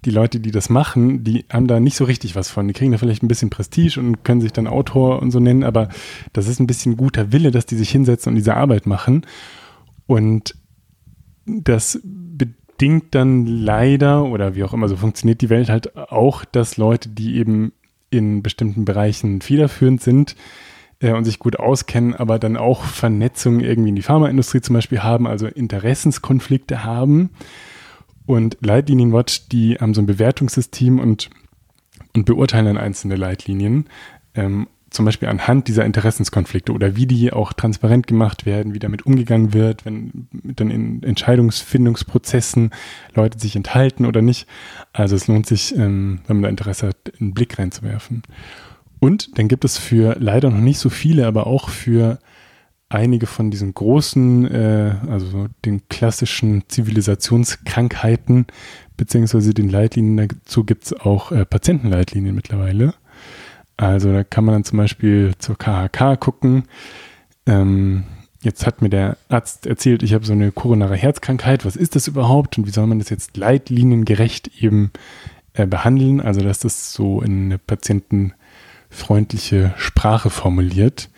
die Leute, die das machen, die haben da nicht so richtig was von. Die kriegen da vielleicht ein bisschen Prestige und können sich dann Autor und so nennen, aber das ist ein bisschen guter Wille, dass die sich hinsetzen und diese Arbeit machen. Und das bedingt dann leider, oder wie auch immer, so funktioniert die Welt halt auch, dass Leute, die eben in bestimmten Bereichen federführend sind, äh, und sich gut auskennen, aber dann auch Vernetzungen irgendwie in die Pharmaindustrie zum Beispiel haben, also Interessenskonflikte haben. Und Leitlinienwatch, die haben so ein Bewertungssystem und, und beurteilen dann einzelne Leitlinien. Ähm, zum Beispiel anhand dieser Interessenskonflikte oder wie die auch transparent gemacht werden, wie damit umgegangen wird, wenn dann in Entscheidungsfindungsprozessen Leute sich enthalten oder nicht. Also es lohnt sich, ähm, wenn man da Interesse hat, einen Blick reinzuwerfen. Und dann gibt es für leider noch nicht so viele, aber auch für einige von diesen großen, äh, also den klassischen Zivilisationskrankheiten, beziehungsweise den Leitlinien dazu gibt es auch äh, Patientenleitlinien mittlerweile. Also da kann man dann zum Beispiel zur KHK gucken. Ähm, jetzt hat mir der Arzt erzählt, ich habe so eine koronare Herzkrankheit. Was ist das überhaupt und wie soll man das jetzt leitliniengerecht eben äh, behandeln? Also dass das so in eine patientenfreundliche Sprache formuliert,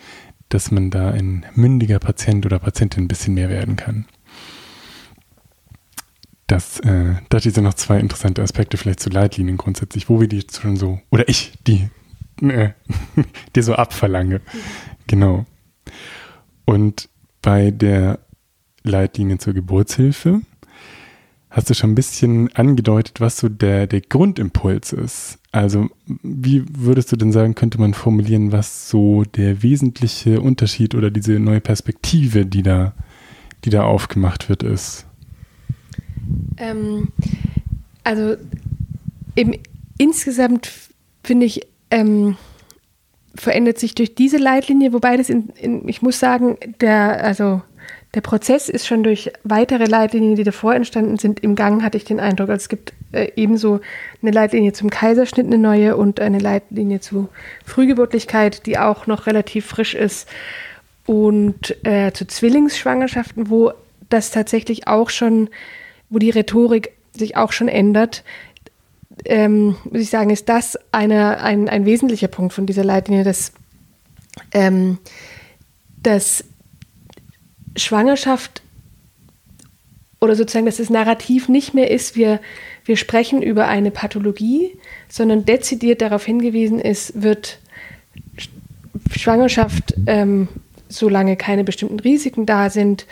dass man da ein mündiger Patient oder Patientin ein bisschen mehr werden kann. Das, äh, das sind noch zwei interessante Aspekte vielleicht zu Leitlinien grundsätzlich, wo wir die schon so, oder ich, die äh, dir so abverlange. Genau. Und bei der Leitlinie zur Geburtshilfe hast du schon ein bisschen angedeutet, was so der, der Grundimpuls ist. Also wie würdest du denn sagen, könnte man formulieren, was so der wesentliche Unterschied oder diese neue Perspektive, die da, die da aufgemacht wird, ist? Ähm, also im, insgesamt finde ich ähm, verändert sich durch diese Leitlinie, wobei das in, in, ich muss sagen, der, also der Prozess ist schon durch weitere Leitlinien, die davor entstanden sind, im Gang, hatte ich den Eindruck. Also es gibt äh, ebenso eine Leitlinie zum Kaiserschnitt, eine neue und eine Leitlinie zu Frühgeburtlichkeit, die auch noch relativ frisch ist. Und äh, zu Zwillingsschwangerschaften, wo das tatsächlich auch schon, wo die Rhetorik sich auch schon ändert ähm, muss ich sagen, ist das eine, ein, ein wesentlicher Punkt von dieser Leitlinie, dass, ähm, dass Schwangerschaft oder sozusagen, dass das Narrativ nicht mehr ist, wir, wir sprechen über eine Pathologie, sondern dezidiert darauf hingewiesen ist, wird Schwangerschaft, ähm, solange keine bestimmten Risiken da sind,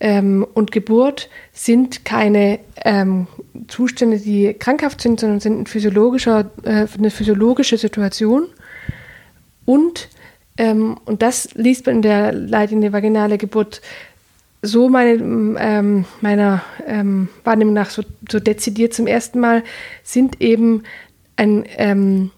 ähm, und Geburt sind keine ähm, Zustände, die krankhaft sind, sondern sind ein physiologischer, äh, eine physiologische Situation. Und, ähm, und das liest man in der Leitlinie vaginale Geburt so meine, ähm, meiner ähm, Wahrnehmung nach so, so, dezidiert zum ersten Mal, sind eben ein ähm,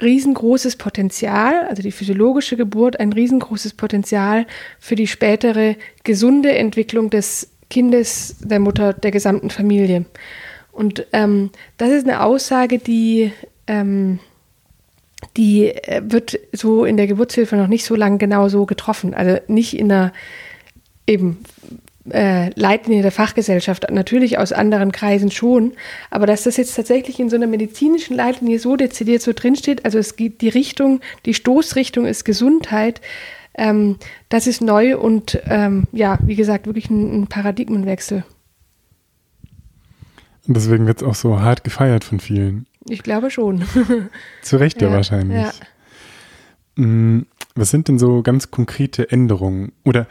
riesengroßes Potenzial, also die physiologische Geburt, ein riesengroßes Potenzial für die spätere gesunde Entwicklung des Kindes, der Mutter, der gesamten Familie. Und ähm, das ist eine Aussage, die, ähm, die äh, wird so in der Geburtshilfe noch nicht so lange genau so getroffen. Also nicht in einer eben äh, Leitlinie der Fachgesellschaft, natürlich aus anderen Kreisen schon, aber dass das jetzt tatsächlich in so einer medizinischen Leitlinie so dezidiert so drinsteht, also es gibt die Richtung, die Stoßrichtung ist Gesundheit, ähm, das ist neu und ähm, ja, wie gesagt, wirklich ein, ein Paradigmenwechsel. Und deswegen wird es auch so hart gefeiert von vielen. Ich glaube schon. Zu Recht ja, ja wahrscheinlich. Ja. Mm, was sind denn so ganz konkrete Änderungen? Oder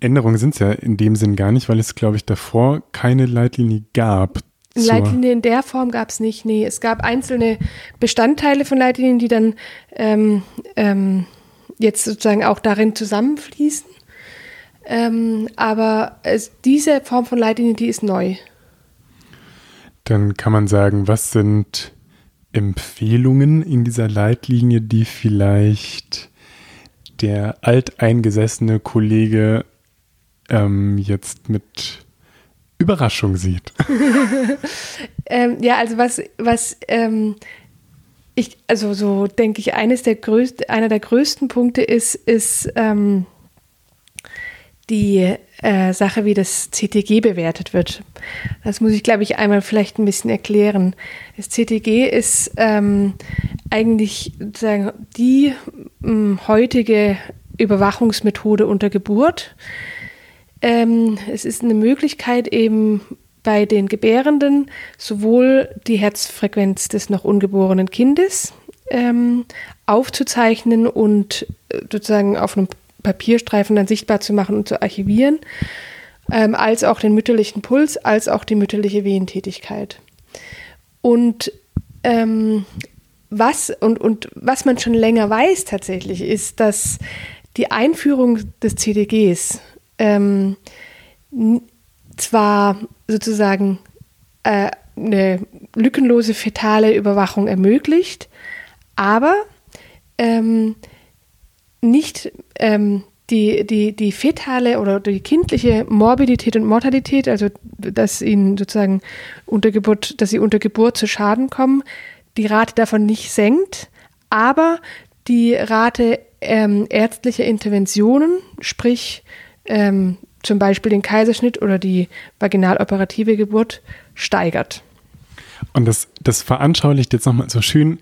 Änderungen sind es ja in dem Sinn gar nicht, weil es, glaube ich, davor keine Leitlinie gab. Leitlinie in der Form gab es nicht. Nee, es gab einzelne Bestandteile von Leitlinien, die dann ähm, ähm, jetzt sozusagen auch darin zusammenfließen. Ähm, aber es, diese Form von Leitlinie, die ist neu. Dann kann man sagen, was sind Empfehlungen in dieser Leitlinie, die vielleicht der alteingesessene Kollege ähm, jetzt mit Überraschung sieht. ähm, ja, also was, was ähm, ich, also so denke ich, eines der größten, einer der größten Punkte ist, ist ähm, die äh, Sache, wie das CTG bewertet wird. Das muss ich, glaube ich, einmal vielleicht ein bisschen erklären. Das CTG ist ähm, eigentlich sozusagen die ähm, heutige Überwachungsmethode unter Geburt. Ähm, es ist eine Möglichkeit eben bei den Gebärenden sowohl die Herzfrequenz des noch ungeborenen Kindes ähm, aufzuzeichnen und äh, sozusagen auf einem Papierstreifen dann sichtbar zu machen und zu archivieren, ähm, als auch den mütterlichen Puls, als auch die mütterliche Wehentätigkeit. Und ähm, was und, und was man schon länger weiß tatsächlich, ist, dass die Einführung des CDGs ähm, zwar sozusagen äh, eine lückenlose fetale Überwachung ermöglicht, aber ähm, nicht ähm, die, die, die fetale oder die kindliche Morbidität und Mortalität, also dass ihnen sozusagen unter Geburt, dass sie unter Geburt zu Schaden kommen, die Rate davon nicht senkt, aber die Rate ähm, ärztlicher Interventionen, sprich ähm, zum Beispiel den Kaiserschnitt oder die vaginaloperative Geburt, steigert. Und das, das veranschaulicht jetzt nochmal so schön,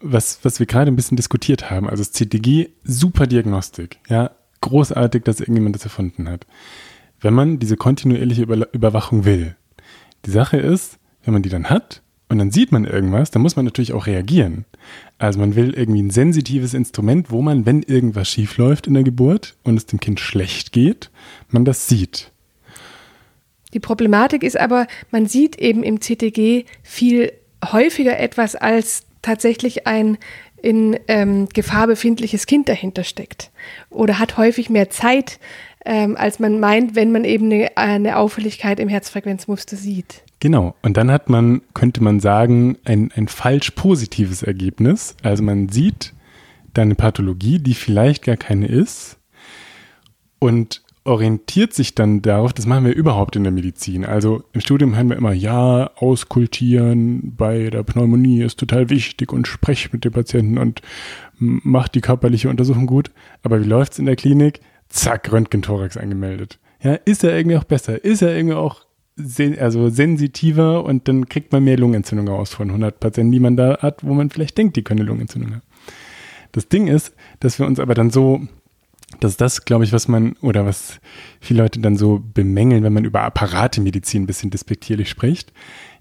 was, was wir gerade ein bisschen diskutiert haben. Also das CTG, super Diagnostik. Ja, großartig, dass irgendjemand das erfunden hat. Wenn man diese kontinuierliche Über Überwachung will. Die Sache ist, wenn man die dann hat und dann sieht man irgendwas, dann muss man natürlich auch reagieren. Also man will irgendwie ein sensitives Instrument, wo man, wenn irgendwas schief läuft in der Geburt und es dem Kind schlecht geht, man das sieht. Die Problematik ist aber, man sieht eben im CTG viel häufiger etwas, als tatsächlich ein in ähm, Gefahr befindliches Kind dahinter steckt. Oder hat häufig mehr Zeit, ähm, als man meint, wenn man eben eine, eine Auffälligkeit im Herzfrequenzmuster sieht. Genau, und dann hat man, könnte man sagen, ein, ein falsch positives Ergebnis. Also man sieht da eine Pathologie, die vielleicht gar keine ist. Und orientiert sich dann darauf, das machen wir überhaupt in der Medizin. Also im Studium hören wir immer, ja, auskultieren bei der Pneumonie ist total wichtig und sprecht mit dem Patienten und macht die körperliche Untersuchung gut. Aber wie läuft es in der Klinik? Zack, Röntgenthorax angemeldet. Ja, ist er irgendwie auch besser? Ist er irgendwie auch sen also sensitiver und dann kriegt man mehr Lungenentzündung aus von 100 Patienten, die man da hat, wo man vielleicht denkt, die können Lungenentzündung haben. Das Ding ist, dass wir uns aber dann so das ist das, glaube ich, was man oder was viele Leute dann so bemängeln, wenn man über Apparatemedizin ein bisschen despektierlich spricht.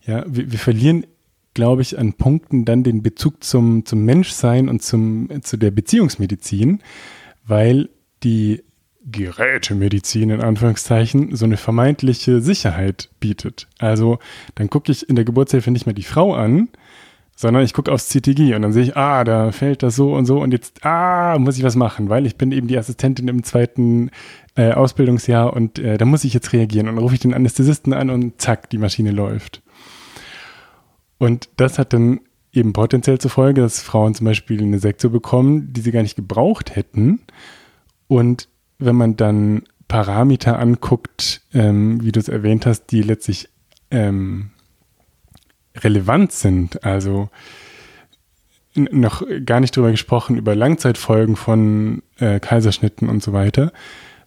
Ja, wir, wir verlieren, glaube ich, an Punkten dann den Bezug zum, zum Menschsein und zum, zu der Beziehungsmedizin, weil die Gerätemedizin in Anführungszeichen so eine vermeintliche Sicherheit bietet. Also dann gucke ich in der Geburtshilfe nicht mehr die Frau an, sondern ich gucke aufs CTG und dann sehe ich, ah, da fällt das so und so und jetzt, ah, muss ich was machen, weil ich bin eben die Assistentin im zweiten äh, Ausbildungsjahr und äh, da muss ich jetzt reagieren und dann rufe ich den Anästhesisten an und zack, die Maschine läuft. Und das hat dann eben potenziell zur Folge, dass Frauen zum Beispiel eine Sektion bekommen, die sie gar nicht gebraucht hätten. Und wenn man dann Parameter anguckt, ähm, wie du es erwähnt hast, die letztlich ähm, relevant sind. Also noch gar nicht drüber gesprochen, über Langzeitfolgen von äh, Kaiserschnitten und so weiter,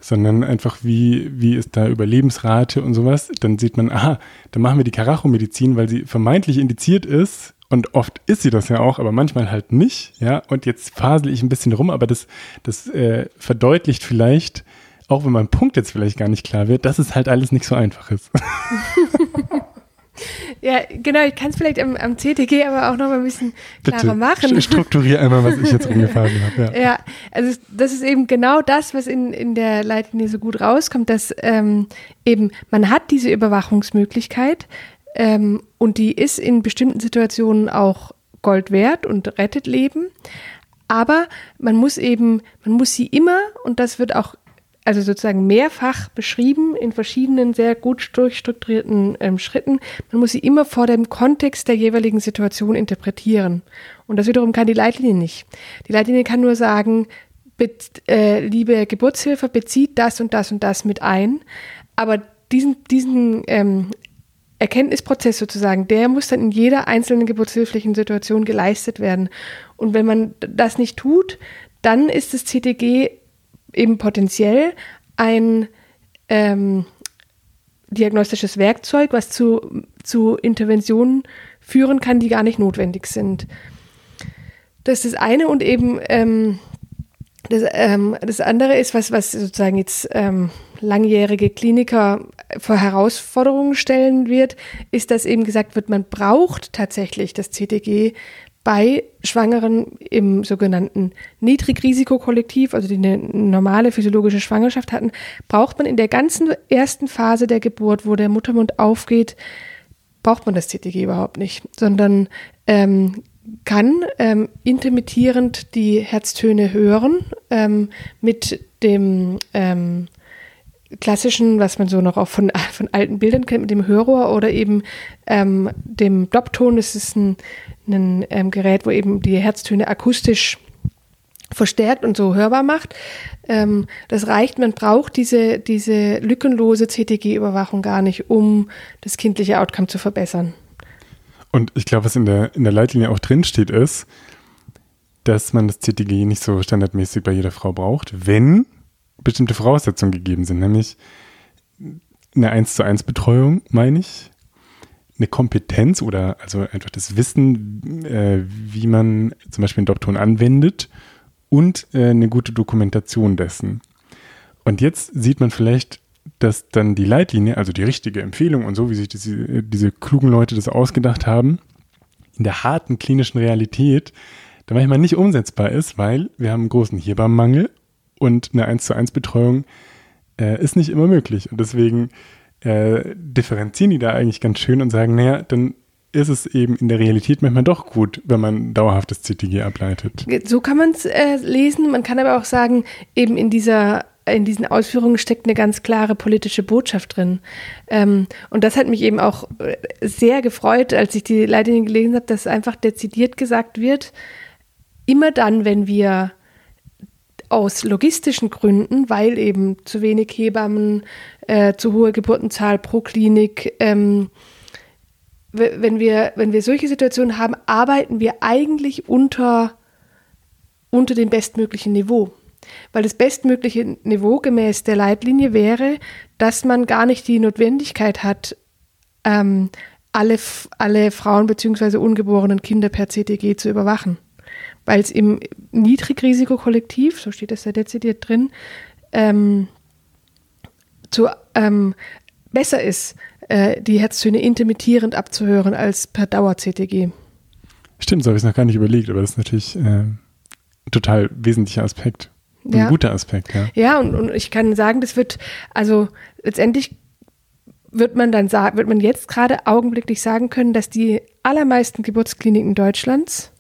sondern einfach wie, wie ist da Überlebensrate und sowas. Dann sieht man, aha, dann machen wir die Karacho-Medizin, weil sie vermeintlich indiziert ist und oft ist sie das ja auch, aber manchmal halt nicht, ja. Und jetzt fasel ich ein bisschen rum, aber das, das äh, verdeutlicht vielleicht, auch wenn mein Punkt jetzt vielleicht gar nicht klar wird, dass es halt alles nicht so einfach ist. Ja, genau, ich kann es vielleicht am, am, CTG aber auch noch mal ein bisschen klarer Bitte, machen. Ich strukturiere einmal, was ich jetzt rumgefahren habe. Ja. ja, also das ist eben genau das, was in, in der Leitlinie so gut rauskommt, dass ähm, eben man hat diese Überwachungsmöglichkeit ähm, und die ist in bestimmten Situationen auch Gold wert und rettet Leben. Aber man muss eben, man muss sie immer, und das wird auch also sozusagen mehrfach beschrieben in verschiedenen sehr gut durchstrukturierten ähm, Schritten. Man muss sie immer vor dem Kontext der jeweiligen Situation interpretieren. Und das wiederum kann die Leitlinie nicht. Die Leitlinie kann nur sagen, äh, liebe Geburtshilfe, bezieht das und das und das mit ein. Aber diesen, diesen ähm, Erkenntnisprozess sozusagen, der muss dann in jeder einzelnen geburtshilflichen Situation geleistet werden. Und wenn man das nicht tut, dann ist das CTG eben potenziell ein ähm, diagnostisches Werkzeug, was zu, zu Interventionen führen kann, die gar nicht notwendig sind. Das ist das eine und eben ähm, das, ähm, das andere ist, was, was sozusagen jetzt ähm, langjährige Kliniker vor Herausforderungen stellen wird, ist, dass eben gesagt wird, man braucht tatsächlich das CTG bei Schwangeren im sogenannten Niedrigrisikokollektiv, also die eine normale physiologische Schwangerschaft hatten, braucht man in der ganzen ersten Phase der Geburt, wo der Muttermund aufgeht, braucht man das CTG überhaupt nicht, sondern ähm, kann ähm, intermittierend die Herztöne hören ähm, mit dem ähm, klassischen, was man so noch auch von, von alten Bildern kennt, mit dem Hörrohr oder eben ähm, dem Doppton. Das ist ein, ein ähm, Gerät, wo eben die Herztöne akustisch verstärkt und so hörbar macht. Ähm, das reicht, man braucht diese, diese lückenlose CTG-Überwachung gar nicht, um das kindliche Outcome zu verbessern. Und ich glaube, was in der, in der Leitlinie auch drinsteht, ist, dass man das CTG nicht so standardmäßig bei jeder Frau braucht, wenn bestimmte Voraussetzungen gegeben sind, nämlich eine 1 zu 1 Betreuung, meine ich, eine Kompetenz oder also einfach das Wissen, äh, wie man zum Beispiel einen Doktor anwendet und äh, eine gute Dokumentation dessen. Und jetzt sieht man vielleicht, dass dann die Leitlinie, also die richtige Empfehlung und so, wie sich diese, diese klugen Leute das ausgedacht haben, in der harten klinischen Realität da manchmal nicht umsetzbar ist, weil wir haben einen großen Hebammenmangel und eine 1 zu 1 Betreuung äh, ist nicht immer möglich. Und deswegen äh, differenzieren die da eigentlich ganz schön und sagen, naja, dann ist es eben in der Realität manchmal doch gut, wenn man dauerhaftes CTG ableitet. So kann man es äh, lesen. Man kann aber auch sagen, eben in dieser in diesen Ausführungen steckt eine ganz klare politische Botschaft drin. Ähm, und das hat mich eben auch äh, sehr gefreut, als ich die Leitlinien gelesen habe, dass einfach dezidiert gesagt wird, immer dann, wenn wir aus logistischen Gründen, weil eben zu wenig Hebammen, äh, zu hohe Geburtenzahl pro Klinik, ähm, wenn wir, wenn wir solche Situationen haben, arbeiten wir eigentlich unter, unter dem bestmöglichen Niveau. Weil das bestmögliche Niveau gemäß der Leitlinie wäre, dass man gar nicht die Notwendigkeit hat, ähm, alle, alle Frauen bzw. ungeborenen Kinder per CTG zu überwachen weil es im Niedrigrisikokollektiv, so steht es da dezidiert drin, ähm, zu, ähm, besser ist, äh, die Herztöne intermittierend abzuhören als per Dauer-CTG. Stimmt, so habe ich es noch gar nicht überlegt, aber das ist natürlich äh, ein total wesentlicher Aspekt. Ein ja. guter Aspekt, ja. Ja, und, und ich kann sagen, das wird, also letztendlich wird man dann sagen, wird man jetzt gerade augenblicklich sagen können, dass die allermeisten Geburtskliniken Deutschlands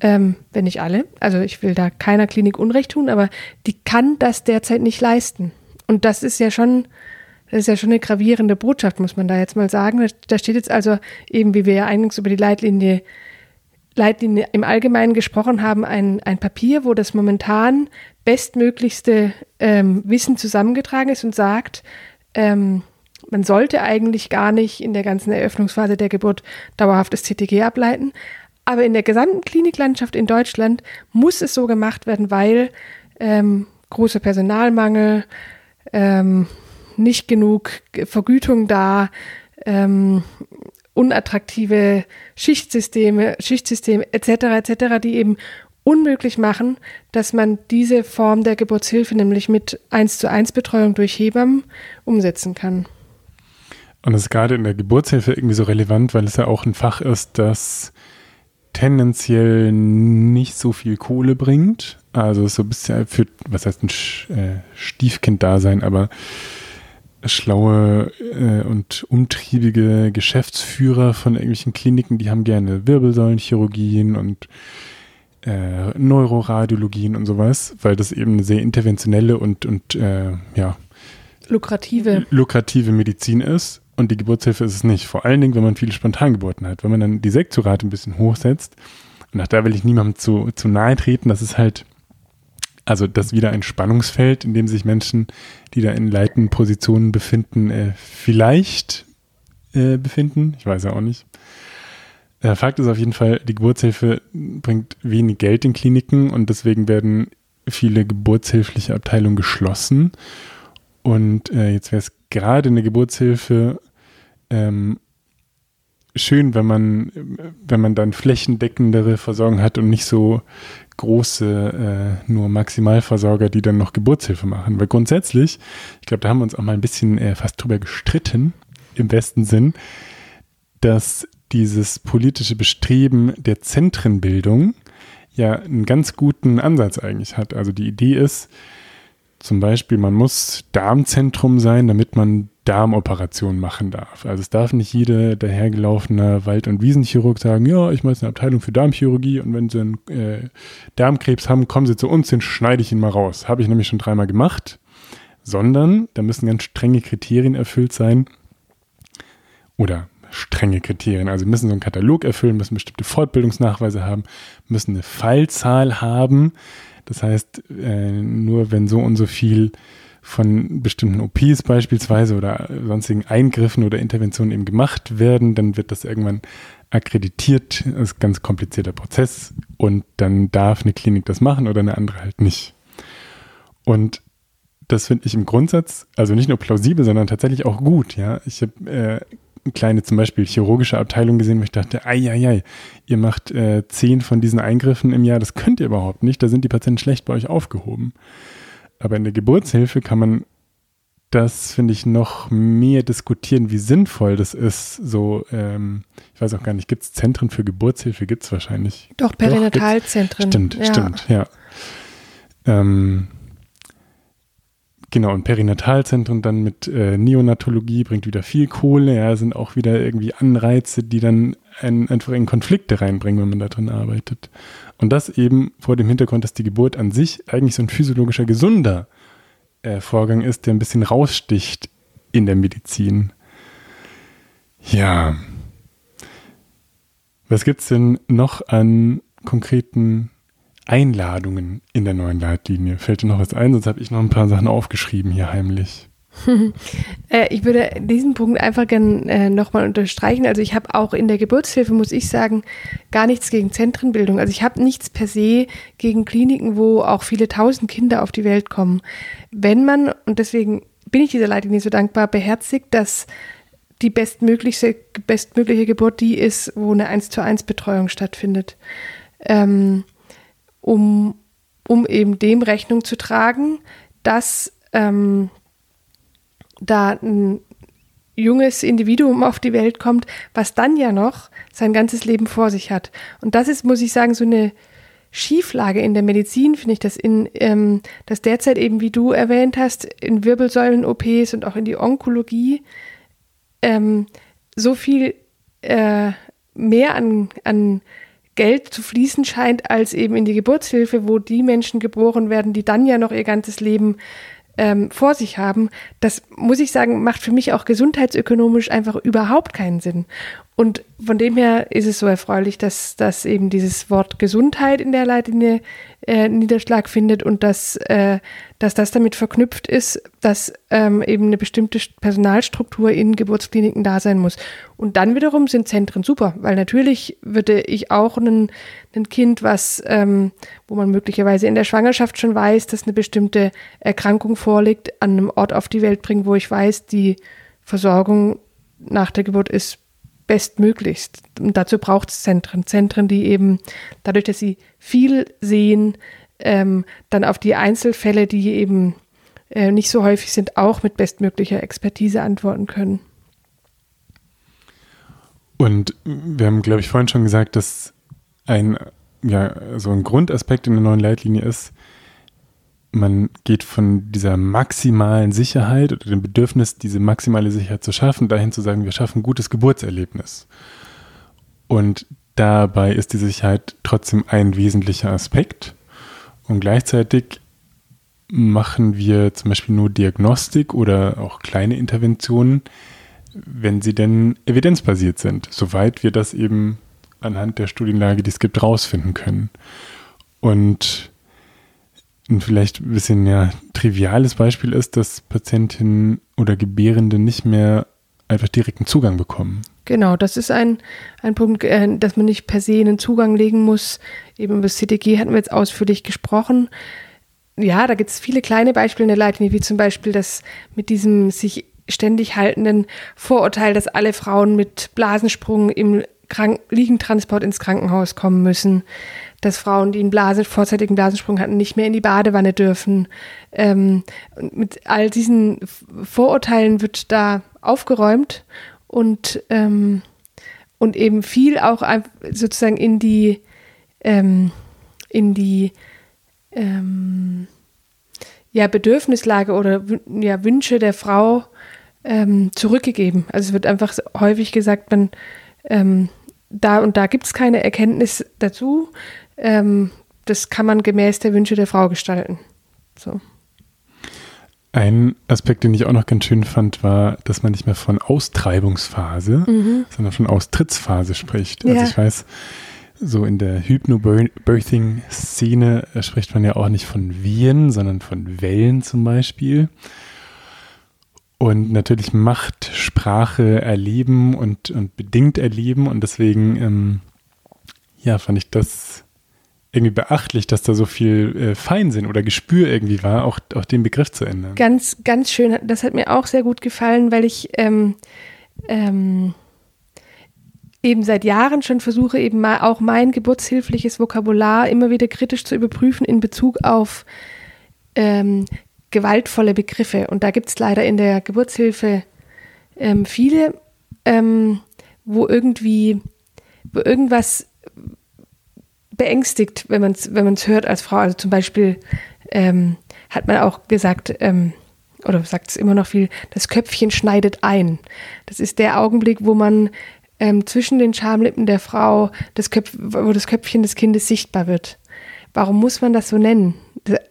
ähm, wenn nicht alle, also ich will da keiner Klinik Unrecht tun, aber die kann das derzeit nicht leisten. Und das ist ja schon, das ist ja schon eine gravierende Botschaft, muss man da jetzt mal sagen. Da steht jetzt also eben, wie wir ja eingangs über die Leitlinie, Leitlinie im Allgemeinen gesprochen haben, ein, ein Papier, wo das momentan bestmöglichste ähm, Wissen zusammengetragen ist und sagt, ähm, man sollte eigentlich gar nicht in der ganzen Eröffnungsphase der Geburt dauerhaftes CTG ableiten, aber in der gesamten Kliniklandschaft in Deutschland muss es so gemacht werden, weil ähm, großer Personalmangel, ähm, nicht genug Vergütung da, ähm, unattraktive Schichtsysteme, Schichtsysteme etc. etc., die eben unmöglich machen, dass man diese Form der Geburtshilfe, nämlich mit 1 zu 1 Betreuung durch Hebammen, umsetzen kann. Und das ist gerade in der Geburtshilfe irgendwie so relevant, weil es ja auch ein Fach ist, das tendenziell nicht so viel Kohle bringt. Also so ein bisschen für, was heißt ein äh, Stiefkind-Dasein, aber schlaue äh, und umtriebige Geschäftsführer von irgendwelchen Kliniken, die haben gerne Wirbelsäulenchirurgien und äh, Neuroradiologien und sowas, weil das eben eine sehr interventionelle und, und äh, ja lukrative. lukrative Medizin ist. Und die Geburtshilfe ist es nicht. Vor allen Dingen, wenn man viele Spontangeburten hat. Wenn man dann die Sektorate ein bisschen hochsetzt, und auch da will ich niemandem zu, zu nahe treten, das ist halt, also das wieder ein Spannungsfeld, in dem sich Menschen, die da in leitenden Positionen befinden, äh, vielleicht äh, befinden. Ich weiß ja auch nicht. Der Fakt ist auf jeden Fall, die Geburtshilfe bringt wenig Geld in Kliniken und deswegen werden viele geburtshilfliche Abteilungen geschlossen. Und äh, jetzt wäre es gerade eine Geburtshilfe ähm, schön, wenn man, wenn man dann flächendeckendere Versorgung hat und nicht so große, äh, nur Maximalversorger, die dann noch Geburtshilfe machen. Weil grundsätzlich, ich glaube, da haben wir uns auch mal ein bisschen äh, fast drüber gestritten, im besten Sinn, dass dieses politische Bestreben der Zentrenbildung ja einen ganz guten Ansatz eigentlich hat. Also die Idee ist zum Beispiel, man muss Darmzentrum sein, damit man Darmoperationen machen darf. Also es darf nicht jeder dahergelaufene Wald- und Wiesenchirurg sagen, ja, ich mache jetzt eine Abteilung für Darmchirurgie und wenn Sie einen äh, Darmkrebs haben, kommen Sie zu uns, den schneide ich Ihnen mal raus. Habe ich nämlich schon dreimal gemacht. Sondern da müssen ganz strenge Kriterien erfüllt sein. Oder strenge Kriterien. Also müssen so einen Katalog erfüllen, müssen bestimmte Fortbildungsnachweise haben, müssen eine Fallzahl haben. Das heißt, äh, nur wenn so und so viel von bestimmten OPs beispielsweise oder sonstigen Eingriffen oder Interventionen eben gemacht werden, dann wird das irgendwann akkreditiert. Das ist ein ganz komplizierter Prozess und dann darf eine Klinik das machen oder eine andere halt nicht. Und das finde ich im Grundsatz, also nicht nur plausibel, sondern tatsächlich auch gut. Ja, ich habe äh, eine kleine zum Beispiel chirurgische Abteilung gesehen, wo ich dachte, ei, ei, ei, ihr macht äh, zehn von diesen Eingriffen im Jahr, das könnt ihr überhaupt nicht, da sind die Patienten schlecht bei euch aufgehoben. Aber in der Geburtshilfe kann man das, finde ich, noch mehr diskutieren, wie sinnvoll das ist. So, ähm, ich weiß auch gar nicht, gibt es Zentren für Geburtshilfe? Gibt es wahrscheinlich. Doch, Perinatalzentren. Stimmt, ja. stimmt, ja. Ähm, Genau, und Perinatalzentren dann mit äh, Neonatologie bringt wieder viel Kohle, ja, sind auch wieder irgendwie Anreize, die dann ein, einfach in Konflikte reinbringen, wenn man da drin arbeitet. Und das eben vor dem Hintergrund, dass die Geburt an sich eigentlich so ein physiologischer, gesunder äh, Vorgang ist, der ein bisschen raussticht in der Medizin. Ja. Was gibt's denn noch an konkreten Einladungen in der neuen Leitlinie. Fällt dir noch was ein? Sonst habe ich noch ein paar Sachen aufgeschrieben hier heimlich. äh, ich würde diesen Punkt einfach gerne äh, nochmal unterstreichen. Also ich habe auch in der Geburtshilfe, muss ich sagen, gar nichts gegen Zentrenbildung. Also ich habe nichts per se gegen Kliniken, wo auch viele tausend Kinder auf die Welt kommen. Wenn man, und deswegen bin ich dieser Leitlinie so dankbar, beherzigt, dass die bestmögliche, bestmögliche Geburt die ist, wo eine 1 zu 1 Betreuung stattfindet. Ähm, um, um eben dem Rechnung zu tragen, dass ähm, da ein junges Individuum auf die Welt kommt, was dann ja noch sein ganzes Leben vor sich hat. Und das ist, muss ich sagen, so eine Schieflage in der Medizin, finde ich, dass in, ähm, dass derzeit eben, wie du erwähnt hast, in Wirbelsäulen-OPs und auch in die Onkologie ähm, so viel äh, mehr an, an Geld zu fließen scheint, als eben in die Geburtshilfe, wo die Menschen geboren werden, die dann ja noch ihr ganzes Leben ähm, vor sich haben. Das muss ich sagen, macht für mich auch gesundheitsökonomisch einfach überhaupt keinen Sinn. Und von dem her ist es so erfreulich, dass, dass eben dieses Wort Gesundheit in der Leitlinie äh, Niederschlag findet und dass, äh, dass das damit verknüpft ist, dass ähm, eben eine bestimmte Personalstruktur in Geburtskliniken da sein muss. Und dann wiederum sind Zentren super, weil natürlich würde ich auch ein, Kind, was, ähm, wo man möglicherweise in der Schwangerschaft schon weiß, dass eine bestimmte Erkrankung vorliegt, an einem Ort auf die Welt bringen, wo ich weiß, die Versorgung nach der Geburt ist bestmöglichst. Und dazu braucht es Zentren. Zentren, die eben dadurch, dass sie viel sehen, ähm, dann auf die Einzelfälle, die eben äh, nicht so häufig sind, auch mit bestmöglicher Expertise antworten können. Und wir haben, glaube ich, vorhin schon gesagt, dass ein, ja, so ein Grundaspekt in der neuen Leitlinie ist, man geht von dieser maximalen Sicherheit oder dem Bedürfnis, diese maximale Sicherheit zu schaffen, dahin zu sagen, wir schaffen ein gutes Geburtserlebnis. Und dabei ist die Sicherheit trotzdem ein wesentlicher Aspekt. Und gleichzeitig machen wir zum Beispiel nur Diagnostik oder auch kleine Interventionen, wenn sie denn evidenzbasiert sind, soweit wir das eben anhand der Studienlage, die es gibt, rausfinden können. Und ein vielleicht ein bisschen ja, triviales Beispiel ist, dass Patientinnen oder Gebärende nicht mehr einfach direkten Zugang bekommen. Genau, das ist ein, ein Punkt, äh, dass man nicht per se einen Zugang legen muss. Eben über das CTG hatten wir jetzt ausführlich gesprochen. Ja, da gibt es viele kleine Beispiele in der Leitlinie, wie zum Beispiel das mit diesem sich ständig haltenden Vorurteil, dass alle Frauen mit Blasensprung im Krank Liegentransport ins Krankenhaus kommen müssen dass Frauen, die einen Blase, vorzeitigen Blasensprung hatten, nicht mehr in die Badewanne dürfen. Ähm, mit all diesen Vorurteilen wird da aufgeräumt und, ähm, und eben viel auch sozusagen in die, ähm, in die ähm, ja, Bedürfnislage oder ja, Wünsche der Frau ähm, zurückgegeben. Also es wird einfach häufig gesagt, man ähm, da und da gibt es keine Erkenntnis dazu. Ähm, das kann man gemäß der Wünsche der Frau gestalten. So. Ein Aspekt, den ich auch noch ganz schön fand, war, dass man nicht mehr von Austreibungsphase, mhm. sondern von Austrittsphase spricht. Also ja. ich weiß, so in der Hypnobirthing-Szene spricht man ja auch nicht von Wehen, sondern von Wellen zum Beispiel. Und natürlich macht Sprache erleben und, und bedingt erleben. Und deswegen, ähm, ja, fand ich das irgendwie beachtlich, dass da so viel äh, Feinsinn oder Gespür irgendwie war, auch, auch den Begriff zu ändern. Ganz, ganz schön. Das hat mir auch sehr gut gefallen, weil ich ähm, ähm, eben seit Jahren schon versuche, eben mal auch mein geburtshilfliches Vokabular immer wieder kritisch zu überprüfen in Bezug auf ähm, gewaltvolle Begriffe. Und da gibt es leider in der Geburtshilfe ähm, viele, ähm, wo irgendwie, wo irgendwas beängstigt, wenn man es wenn man's hört als Frau. Also zum Beispiel ähm, hat man auch gesagt, ähm, oder sagt es immer noch viel, das Köpfchen schneidet ein. Das ist der Augenblick, wo man ähm, zwischen den Schamlippen der Frau, das Köpf wo das Köpfchen des Kindes sichtbar wird. Warum muss man das so nennen?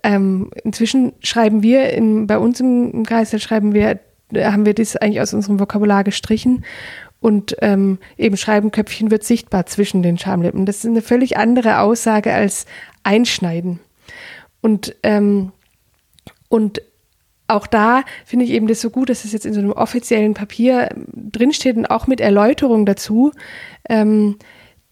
Ähm, inzwischen schreiben wir in, bei uns im, Kreis, schreiben wir, haben wir das eigentlich aus unserem Vokabular gestrichen und ähm, eben Schreibenköpfchen wird sichtbar zwischen den Schamlippen. Das ist eine völlig andere Aussage als Einschneiden. Und, ähm, und auch da finde ich eben das so gut, dass es jetzt in so einem offiziellen Papier drinsteht und auch mit Erläuterung dazu, ähm,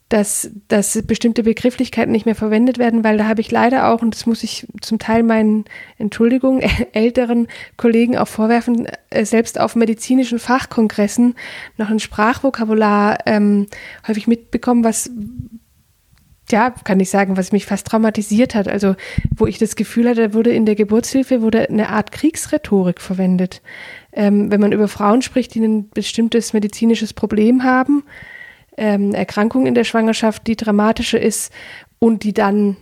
dass, dass bestimmte Begrifflichkeiten nicht mehr verwendet werden, weil da habe ich leider auch, und das muss ich zum Teil meinen, Entschuldigung, älteren Kollegen auch vorwerfen, äh, selbst auf medizinischen Fachkongressen noch ein Sprachvokabular ähm, häufig mitbekommen, was ja, kann ich sagen, was mich fast traumatisiert hat. Also, wo ich das Gefühl hatte, wurde in der Geburtshilfe wurde eine Art Kriegsrhetorik verwendet. Ähm, wenn man über Frauen spricht, die ein bestimmtes medizinisches Problem haben, ähm, Erkrankung in der Schwangerschaft, die dramatischer ist und die dann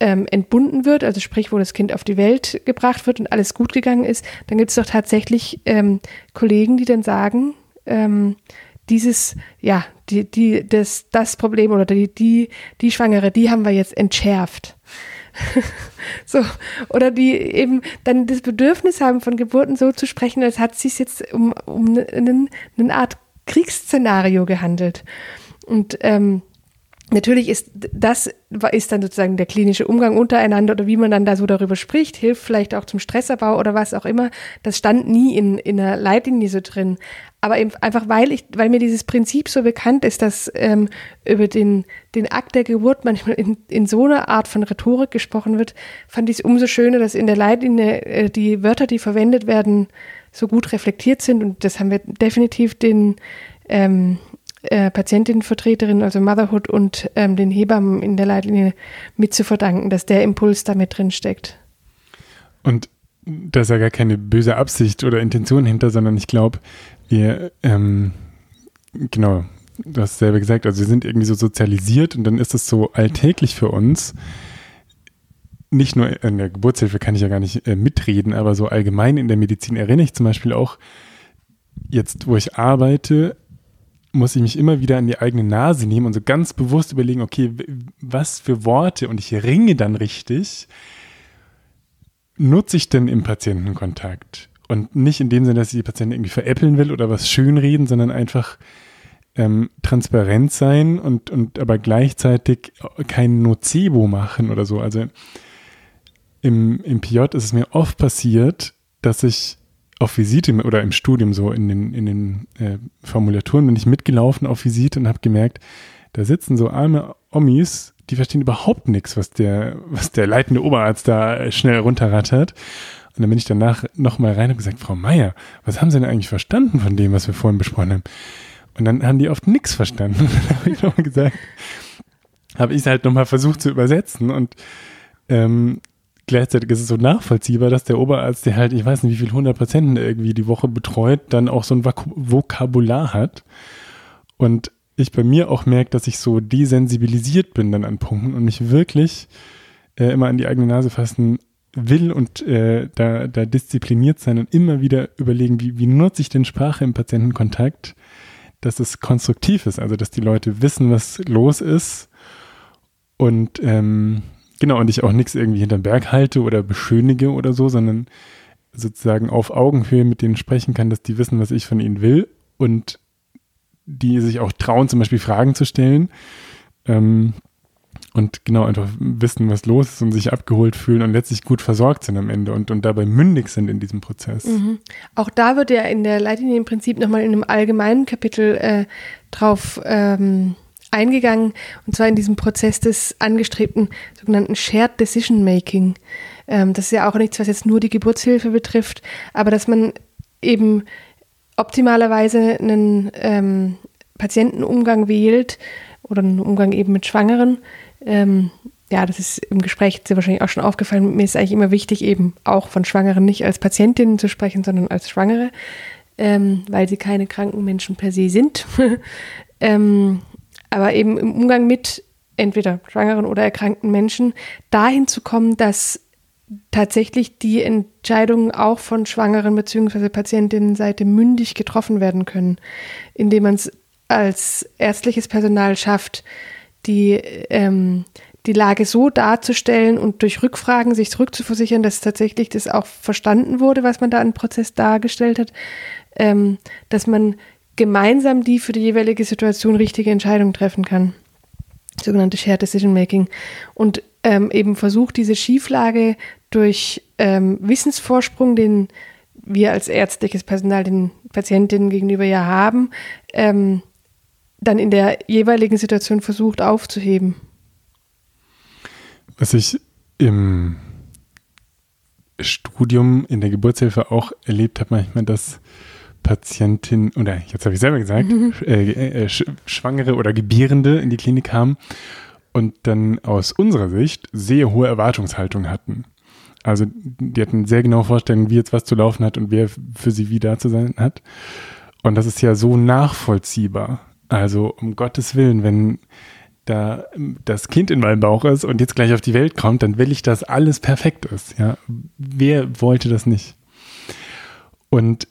ähm, entbunden wird, also sprich, wo das Kind auf die Welt gebracht wird und alles gut gegangen ist, dann gibt es doch tatsächlich ähm, Kollegen, die dann sagen, ähm, dieses, ja, die, die, das, das Problem oder die, die, die Schwangere, die haben wir jetzt entschärft. so, oder die eben dann das Bedürfnis haben, von Geburten so zu sprechen, als hat es sich jetzt um, um eine, eine Art Kriegsszenario gehandelt. Und ähm, Natürlich ist das ist dann sozusagen der klinische Umgang untereinander oder wie man dann da so darüber spricht, hilft vielleicht auch zum Stressabbau oder was auch immer. Das stand nie in, in der Leitlinie so drin. Aber eben einfach, weil ich, weil mir dieses Prinzip so bekannt ist, dass ähm, über den, den Akt der Geburt manchmal in, in so einer Art von Rhetorik gesprochen wird, fand ich es umso schöner, dass in der Leitlinie äh, die Wörter, die verwendet werden, so gut reflektiert sind. Und das haben wir definitiv den ähm, äh, Patientinnenvertreterin, also Motherhood und ähm, den Hebammen in der Leitlinie mit zu verdanken, dass der Impuls da mit drin steckt. Und da ist ja gar keine böse Absicht oder Intention hinter, sondern ich glaube, wir, ähm, genau, du hast selber gesagt, also wir sind irgendwie so sozialisiert und dann ist es so alltäglich für uns. Nicht nur in der Geburtshilfe kann ich ja gar nicht äh, mitreden, aber so allgemein in der Medizin erinnere ich zum Beispiel auch, jetzt, wo ich arbeite, muss ich mich immer wieder an die eigene Nase nehmen und so ganz bewusst überlegen, okay, was für Worte und ich ringe dann richtig, nutze ich denn im Patientenkontakt? Und nicht in dem Sinne, dass ich die Patienten irgendwie veräppeln will oder was schönreden, sondern einfach ähm, transparent sein und, und aber gleichzeitig kein Nocebo machen oder so. Also im, im PJ ist es mir oft passiert, dass ich auf Visite oder im Studium so in den, in den äh, Formulaturen bin ich mitgelaufen auf Visite und habe gemerkt, da sitzen so arme Omis, die verstehen überhaupt nichts, was der, was der leitende Oberarzt da schnell runterrattert. Und dann bin ich danach nochmal rein und gesagt, Frau Meier, was haben Sie denn eigentlich verstanden von dem, was wir vorhin besprochen haben? Und dann haben die oft nichts verstanden. Und dann habe ich nochmal gesagt, habe ich es halt nochmal versucht zu übersetzen und ähm, gleichzeitig ist es so nachvollziehbar, dass der Oberarzt, der halt, ich weiß nicht, wie viel hundert Patienten irgendwie die Woche betreut, dann auch so ein Vokabular hat. Und ich bei mir auch merke, dass ich so desensibilisiert bin dann an Punkten und mich wirklich äh, immer an die eigene Nase fassen will und äh, da, da diszipliniert sein und immer wieder überlegen, wie, wie nutze ich denn Sprache im Patientenkontakt, dass es konstruktiv ist, also dass die Leute wissen, was los ist und ähm, genau, und ich auch nichts irgendwie hinterm Berg halte oder beschönige oder so, sondern sozusagen auf Augenhöhe mit denen sprechen kann, dass die wissen, was ich von ihnen will und die sich auch trauen, zum Beispiel Fragen zu stellen. Ähm, und genau einfach wissen, was los ist und sich abgeholt fühlen und letztlich gut versorgt sind am Ende und, und dabei mündig sind in diesem Prozess. Mhm. Auch da wird ja in der Leitlinie im Prinzip nochmal in einem allgemeinen Kapitel äh, drauf ähm, eingegangen, und zwar in diesem Prozess des angestrebten sogenannten Shared Decision Making. Ähm, das ist ja auch nichts, was jetzt nur die Geburtshilfe betrifft, aber dass man eben optimalerweise einen ähm, Patientenumgang wählt oder einen Umgang eben mit Schwangeren, ähm, ja, das ist im Gespräch sehr wahrscheinlich auch schon aufgefallen. Mir ist eigentlich immer wichtig, eben auch von Schwangeren nicht als Patientinnen zu sprechen, sondern als Schwangere, ähm, weil sie keine kranken Menschen per se sind. ähm, aber eben im Umgang mit entweder schwangeren oder erkrankten Menschen dahin zu kommen, dass tatsächlich die Entscheidungen auch von Schwangeren bzw. Patientinnenseite mündig getroffen werden können, indem man es als ärztliches Personal schafft, die, ähm, die Lage so darzustellen und durch Rückfragen sich zurückzuversichern, dass tatsächlich das auch verstanden wurde, was man da im Prozess dargestellt hat, ähm, dass man gemeinsam die für die jeweilige Situation richtige Entscheidung treffen kann. Sogenannte Shared Decision Making. Und ähm, eben versucht, diese Schieflage durch ähm, Wissensvorsprung, den wir als ärztliches Personal den Patientinnen gegenüber ja haben, ähm, dann in der jeweiligen Situation versucht aufzuheben. Was ich im Studium in der Geburtshilfe auch erlebt habe, manchmal, dass Patientinnen, oder jetzt habe ich selber gesagt, mhm. äh, äh, Schwangere oder Gebierende in die Klinik kamen und dann aus unserer Sicht sehr hohe Erwartungshaltung hatten. Also die hatten sehr genaue Vorstellungen, wie jetzt was zu laufen hat und wer für sie wie da zu sein hat. Und das ist ja so nachvollziehbar. Also um Gottes Willen, wenn da das Kind in meinem Bauch ist und jetzt gleich auf die Welt kommt, dann will ich, dass alles perfekt ist. Ja, wer wollte das nicht? Und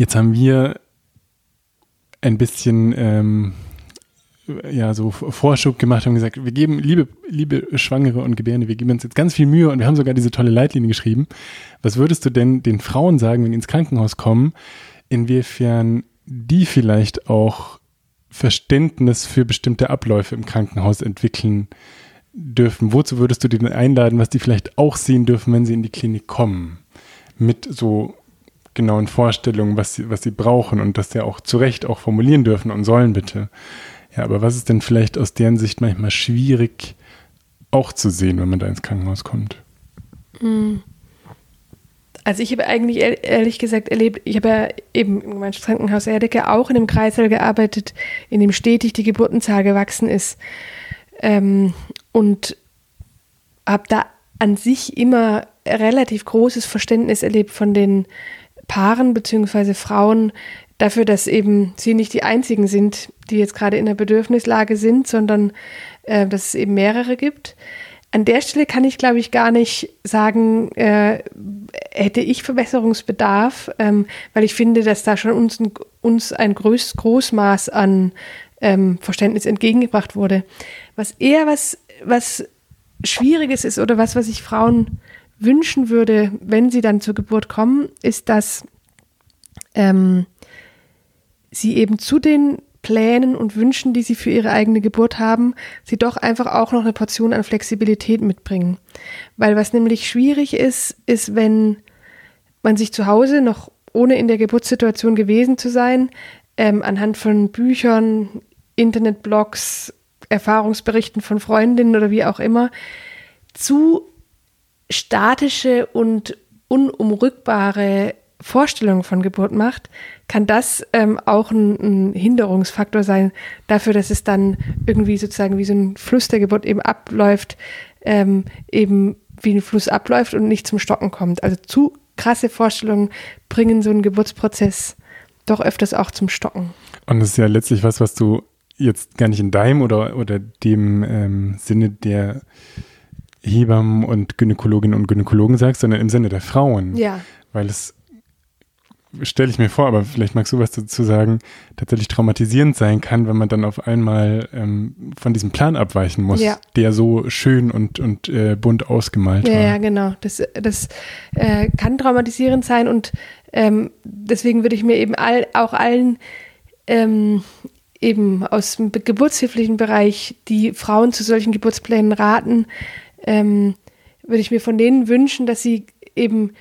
jetzt haben wir ein bisschen ähm, ja so Vorschub gemacht und gesagt, wir geben, liebe, liebe Schwangere und Gebärende, wir geben uns jetzt ganz viel Mühe und wir haben sogar diese tolle Leitlinie geschrieben. Was würdest du denn den Frauen sagen, wenn die ins Krankenhaus kommen, inwiefern die vielleicht auch Verständnis für bestimmte Abläufe im Krankenhaus entwickeln dürfen? Wozu würdest du die denn einladen, was die vielleicht auch sehen dürfen, wenn sie in die Klinik kommen? Mit so genauen Vorstellungen, was sie, was sie brauchen und dass sie auch zu Recht auch formulieren dürfen und sollen bitte. Ja, aber was ist denn vielleicht aus deren Sicht manchmal schwierig auch zu sehen, wenn man da ins Krankenhaus kommt? Mhm. Also ich habe eigentlich ehrlich gesagt erlebt, ich habe ja eben im Gemeinschaftskrankenhaus Erdecke auch in einem Kreissaal gearbeitet, in dem stetig die Geburtenzahl gewachsen ist. Ähm, und habe da an sich immer relativ großes Verständnis erlebt von den Paaren bzw. Frauen dafür, dass eben sie nicht die einzigen sind, die jetzt gerade in der Bedürfnislage sind, sondern äh, dass es eben mehrere gibt. An der Stelle kann ich, glaube ich, gar nicht sagen, äh, hätte ich Verbesserungsbedarf, ähm, weil ich finde, dass da schon uns ein, uns ein Groß, Großmaß an ähm, Verständnis entgegengebracht wurde. Was eher was, was Schwieriges ist oder was, was ich Frauen wünschen würde, wenn sie dann zur Geburt kommen, ist, dass ähm, sie eben zu den Plänen und Wünschen, die sie für ihre eigene Geburt haben, sie doch einfach auch noch eine Portion an Flexibilität mitbringen. Weil was nämlich schwierig ist, ist, wenn man sich zu Hause noch ohne in der Geburtssituation gewesen zu sein, ähm, anhand von Büchern, Internetblogs, Erfahrungsberichten von Freundinnen oder wie auch immer, zu statische und unumrückbare Vorstellungen von Geburt macht, kann das ähm, auch ein, ein, Hinderungsfaktor sein dafür, dass es dann irgendwie sozusagen wie so ein Fluss der Geburt eben abläuft, ähm, eben wie ein Fluss abläuft und nicht zum Stocken kommt. Also zu krasse Vorstellungen bringen so einen Geburtsprozess doch öfters auch zum Stocken. Und das ist ja letztlich was, was du jetzt gar nicht in deinem oder, oder dem ähm, Sinne der Hebammen und Gynäkologinnen und Gynäkologen sagst, sondern im Sinne der Frauen. Ja. Weil es stelle ich mir vor, aber vielleicht magst du was dazu sagen, tatsächlich traumatisierend sein kann, wenn man dann auf einmal ähm, von diesem Plan abweichen muss, Ja. der so schön und, und äh, bunt ausgemalt Ja, war. ja, genau. Das, das äh, kann traumatisierend sein und ähm, deswegen würde ich mir eben all, auch allen ähm, eben aus dem geburtshilflichen Bereich, die Frauen zu solchen Geburtsplänen raten, ähm, würde ich mir von denen wünschen, dass sie eben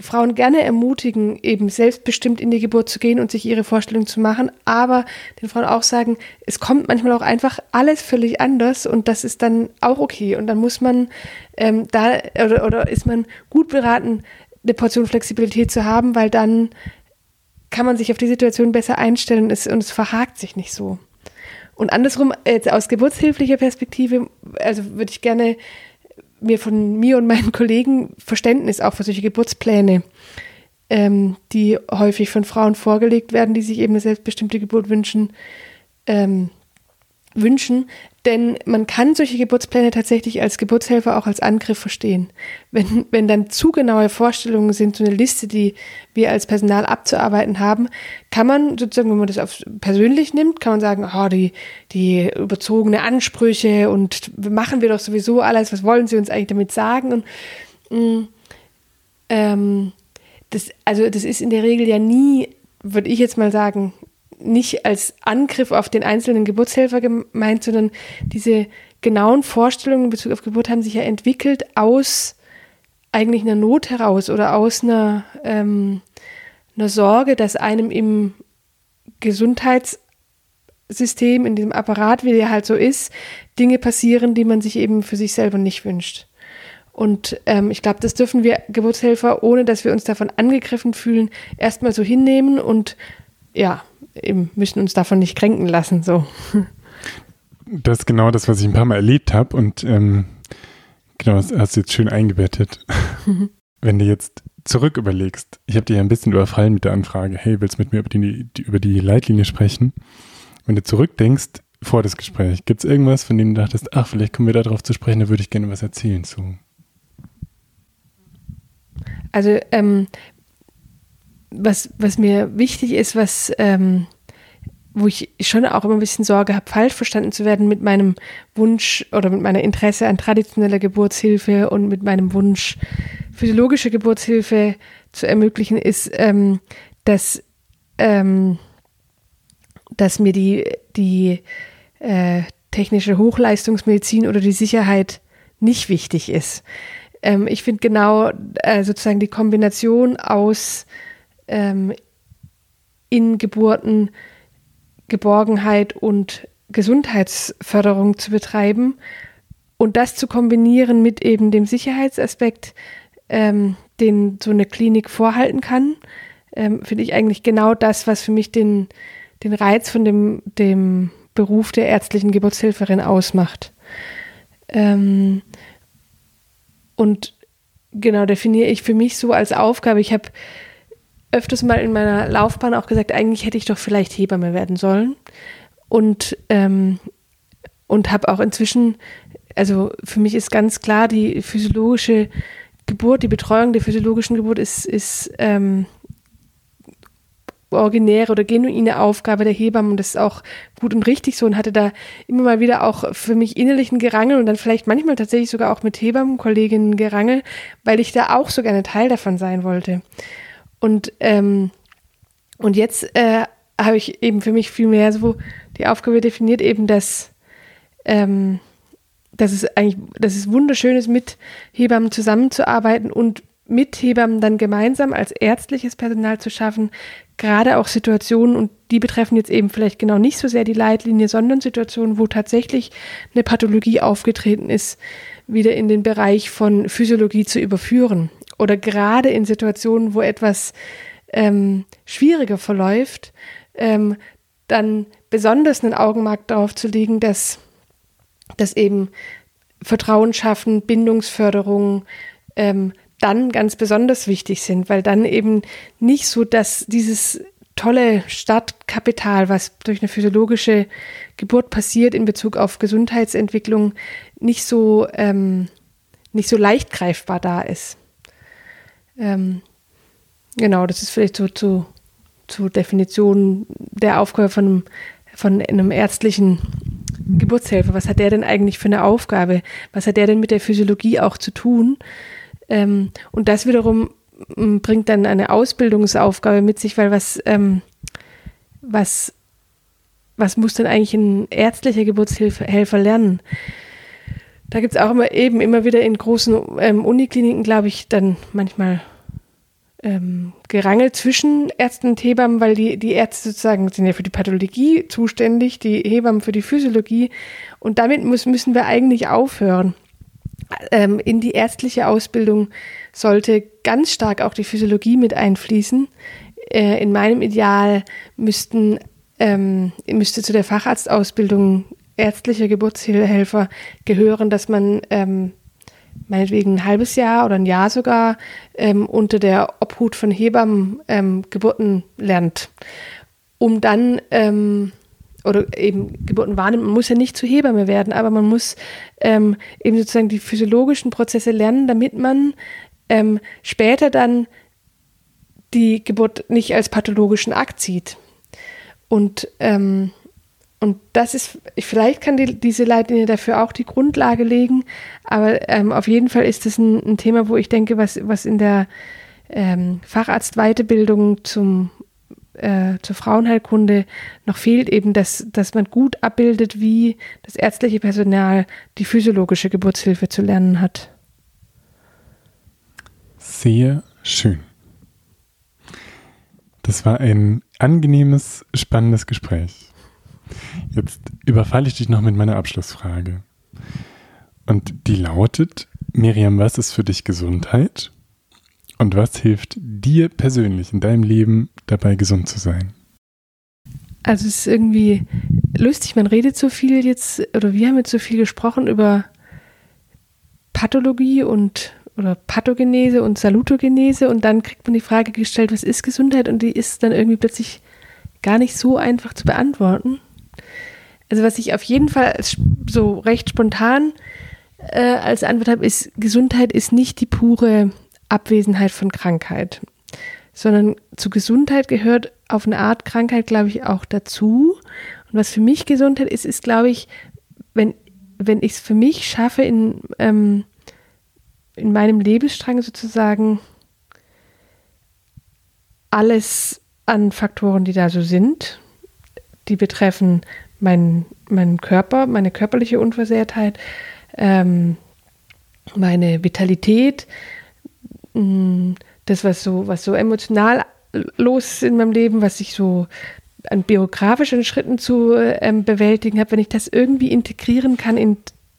Frauen gerne ermutigen, eben selbstbestimmt in die Geburt zu gehen und sich ihre Vorstellung zu machen, aber den Frauen auch sagen, es kommt manchmal auch einfach alles völlig anders und das ist dann auch okay. Und dann muss man ähm, da oder, oder ist man gut beraten, eine Portion Flexibilität zu haben, weil dann kann man sich auf die Situation besser einstellen und es, und es verhakt sich nicht so. Und andersrum, jetzt aus geburtshilflicher Perspektive, also würde ich gerne mir von mir und meinen Kollegen Verständnis auch für solche Geburtspläne, ähm, die häufig von Frauen vorgelegt werden, die sich eben eine selbstbestimmte Geburt wünschen, ähm, wünschen. Denn man kann solche Geburtspläne tatsächlich als Geburtshelfer auch als Angriff verstehen. Wenn, wenn dann zu genaue Vorstellungen sind, so eine Liste, die wir als Personal abzuarbeiten haben, kann man sozusagen, wenn man das auf persönlich nimmt, kann man sagen, oh, die, die überzogene Ansprüche und machen wir doch sowieso alles, was wollen sie uns eigentlich damit sagen? Und mh, ähm, das, also das ist in der Regel ja nie, würde ich jetzt mal sagen, nicht als Angriff auf den einzelnen Geburtshelfer gemeint, sondern diese genauen Vorstellungen in Bezug auf Geburt haben sich ja entwickelt aus eigentlich einer Not heraus oder aus einer, ähm, einer Sorge, dass einem im Gesundheitssystem, in diesem Apparat, wie der halt so ist, Dinge passieren, die man sich eben für sich selber nicht wünscht. Und ähm, ich glaube, das dürfen wir Geburtshelfer, ohne dass wir uns davon angegriffen fühlen, erstmal so hinnehmen und ja, eben müssen uns davon nicht kränken lassen. So. Das ist genau das, was ich ein paar Mal erlebt habe und ähm, genau, das hast du jetzt schön eingebettet. Wenn du jetzt zurück überlegst, ich habe dir ja ein bisschen überfallen mit der Anfrage, hey, willst du mit mir über die, die, über die Leitlinie sprechen? Wenn du zurückdenkst, vor das Gespräch, gibt es irgendwas, von dem du dachtest, ach, vielleicht kommen wir darauf zu sprechen, da würde ich gerne was erzählen zu. Also ähm, was, was mir wichtig ist, was ähm, wo ich schon auch immer ein bisschen Sorge habe, falsch verstanden zu werden mit meinem Wunsch oder mit meiner Interesse an traditioneller Geburtshilfe und mit meinem Wunsch, physiologische Geburtshilfe zu ermöglichen, ist, ähm, dass, ähm, dass mir die, die äh, technische Hochleistungsmedizin oder die Sicherheit nicht wichtig ist. Ähm, ich finde genau äh, sozusagen die Kombination aus ähm, in Geburten Geborgenheit und Gesundheitsförderung zu betreiben und das zu kombinieren mit eben dem Sicherheitsaspekt, ähm, den so eine Klinik vorhalten kann, ähm, finde ich eigentlich genau das, was für mich den, den Reiz von dem, dem Beruf der ärztlichen Geburtshilferin ausmacht. Ähm, und genau definiere ich für mich so als Aufgabe. Ich habe öfters mal in meiner Laufbahn auch gesagt, eigentlich hätte ich doch vielleicht Hebamme werden sollen. Und, ähm, und habe auch inzwischen, also für mich ist ganz klar, die physiologische Geburt, die Betreuung der physiologischen Geburt ist, ist ähm, originäre oder genuine Aufgabe der Hebammen und das ist auch gut und richtig so und hatte da immer mal wieder auch für mich innerlichen Gerangel und dann vielleicht manchmal tatsächlich sogar auch mit Hebammenkolleginnen Gerangel, weil ich da auch so gerne Teil davon sein wollte. Und, ähm, und jetzt äh, habe ich eben für mich viel mehr so die Aufgabe definiert, eben, dass, ähm, dass es eigentlich, dass es wunderschön ist, mit Hebammen zusammenzuarbeiten und mit Hebammen dann gemeinsam als ärztliches Personal zu schaffen, gerade auch Situationen, und die betreffen jetzt eben vielleicht genau nicht so sehr die Leitlinie, sondern Situationen, wo tatsächlich eine Pathologie aufgetreten ist, wieder in den Bereich von Physiologie zu überführen. Oder gerade in Situationen, wo etwas ähm, schwieriger verläuft, ähm, dann besonders einen Augenmerk darauf zu legen, dass, dass eben Vertrauen schaffen, Bindungsförderung, ähm, dann ganz besonders wichtig sind, weil dann eben nicht so, dass dieses tolle Startkapital, was durch eine physiologische Geburt passiert in Bezug auf Gesundheitsentwicklung, nicht so, ähm, nicht so leicht greifbar da ist. Ähm, genau, das ist vielleicht so zu, zu Definition der Aufgabe von, von einem ärztlichen Geburtshelfer. Was hat der denn eigentlich für eine Aufgabe? Was hat der denn mit der Physiologie auch zu tun? Ähm, und das wiederum bringt dann eine Ausbildungsaufgabe mit sich, weil was, ähm, was, was muss denn eigentlich ein ärztlicher Geburtshelfer lernen? Da gibt es auch immer eben immer wieder in großen ähm, Unikliniken, glaube ich, dann manchmal ähm, Gerangel zwischen Ärzten und Hebammen, weil die, die Ärzte sozusagen sind ja für die Pathologie zuständig, die Hebammen für die Physiologie. Und damit muss, müssen wir eigentlich aufhören. Ähm, in die ärztliche Ausbildung sollte ganz stark auch die Physiologie mit einfließen. Äh, in meinem Ideal müssten, ähm, müsste zu der Facharztausbildung ärztlicher Geburtshelfer gehören, dass man ähm, meinetwegen ein halbes Jahr oder ein Jahr sogar ähm, unter der Obhut von Hebammen ähm, Geburten lernt, um dann ähm, oder eben Geburten wahrnimmt. Man muss ja nicht zu Hebamme werden, aber man muss ähm, eben sozusagen die physiologischen Prozesse lernen, damit man ähm, später dann die Geburt nicht als pathologischen Akt sieht. Und, ähm, und das ist, vielleicht kann die, diese Leitlinie dafür auch die Grundlage legen, aber ähm, auf jeden Fall ist das ein, ein, Thema, wo ich denke, was, was in der ähm, Facharztweiterbildung zum, äh, zur Frauenheilkunde noch fehlt, eben, dass, dass man gut abbildet, wie das ärztliche Personal die physiologische Geburtshilfe zu lernen hat. Sehr schön. Das war ein angenehmes, spannendes Gespräch. Jetzt überfalle ich dich noch mit meiner Abschlussfrage. Und die lautet, Miriam, was ist für dich Gesundheit? Und was hilft dir persönlich in deinem Leben dabei, gesund zu sein? Also es ist irgendwie lustig, man redet so viel jetzt, oder wir haben jetzt so viel gesprochen über Pathologie und oder Pathogenese und Salutogenese und dann kriegt man die Frage gestellt, was ist Gesundheit und die ist dann irgendwie plötzlich gar nicht so einfach zu beantworten. Also was ich auf jeden Fall so recht spontan äh, als Antwort habe, ist, Gesundheit ist nicht die pure Abwesenheit von Krankheit, sondern zu Gesundheit gehört auf eine Art Krankheit, glaube ich, auch dazu. Und was für mich Gesundheit ist, ist, glaube ich, wenn, wenn ich es für mich schaffe, in ähm, in meinem Lebensstrang sozusagen alles an Faktoren, die da so sind, die betreffen meinen mein Körper, meine körperliche Unversehrtheit, ähm, meine Vitalität, mh, mm, das, was so, was so emotional los ist in meinem Leben, was ich so an biografischen Schritten zu ähm, bewältigen habe, wenn ich das irgendwie integrieren kann in,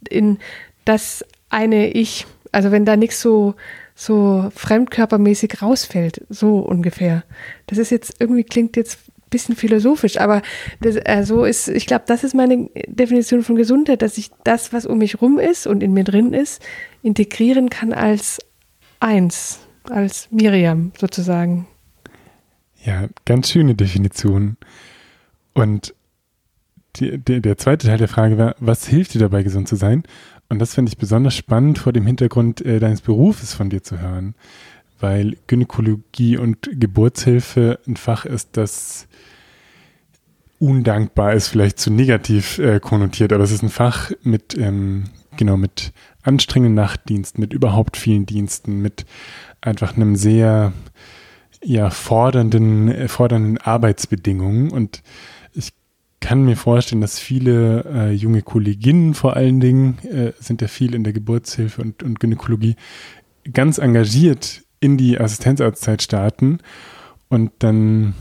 in das eine Ich, also wenn da nichts so, so fremdkörpermäßig rausfällt, so ungefähr. Das ist jetzt, irgendwie klingt jetzt bisschen philosophisch, aber das, äh, so ist, ich glaube, das ist meine Definition von Gesundheit, dass ich das, was um mich rum ist und in mir drin ist, integrieren kann als eins, als Miriam sozusagen. Ja, ganz schöne Definition. Und die, die, der zweite Teil der Frage war, was hilft dir dabei, gesund zu sein? Und das finde ich besonders spannend vor dem Hintergrund äh, deines Berufes von dir zu hören, weil Gynäkologie und Geburtshilfe ein Fach ist, das undankbar ist, vielleicht zu negativ äh, konnotiert, aber es ist ein Fach mit, ähm, genau, mit anstrengenden Nachtdiensten, mit überhaupt vielen Diensten, mit einfach einem sehr, ja, fordernden, äh, fordernden Arbeitsbedingungen. Und kann mir vorstellen, dass viele äh, junge Kolleginnen vor allen Dingen, äh, sind ja viel in der Geburtshilfe und, und Gynäkologie, ganz engagiert in die Assistenzarztzeit starten. Und dann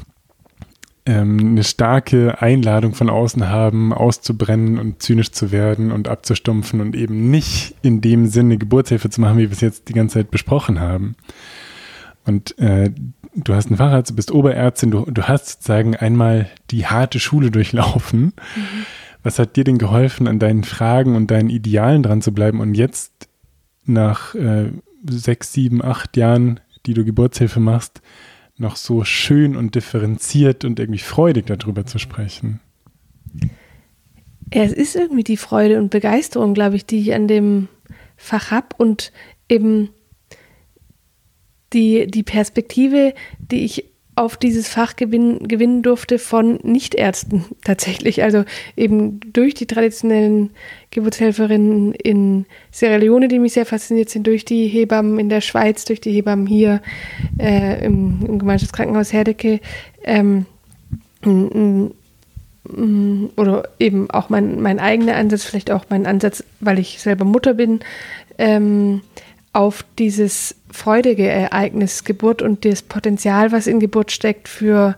ähm, eine starke Einladung von außen haben, auszubrennen und zynisch zu werden und abzustumpfen und eben nicht in dem Sinne Geburtshilfe zu machen, wie wir es jetzt die ganze Zeit besprochen haben. Und äh, du hast einen Facharzt, du bist Oberärztin, du, du hast sozusagen einmal die harte Schule durchlaufen. Mhm. Was hat dir denn geholfen, an deinen Fragen und deinen Idealen dran zu bleiben und jetzt nach äh, sechs, sieben, acht Jahren, die du Geburtshilfe machst, noch so schön und differenziert und irgendwie freudig darüber zu sprechen. Ja, es ist irgendwie die Freude und Begeisterung, glaube ich, die ich an dem Fach habe und eben die, die Perspektive, die ich auf dieses Fach gewinnen, gewinnen durfte von Nichtärzten tatsächlich. Also eben durch die traditionellen Geburtshelferinnen in Sierra Leone, die mich sehr fasziniert sind, durch die Hebammen in der Schweiz, durch die Hebammen hier äh, im, im, Gemeinschaftskrankenhaus Herdecke. Ähm, oder eben auch mein, mein eigener Ansatz, vielleicht auch mein Ansatz, weil ich selber Mutter bin, ähm, auf dieses freudige Ereignis Geburt und das Potenzial, was in Geburt steckt für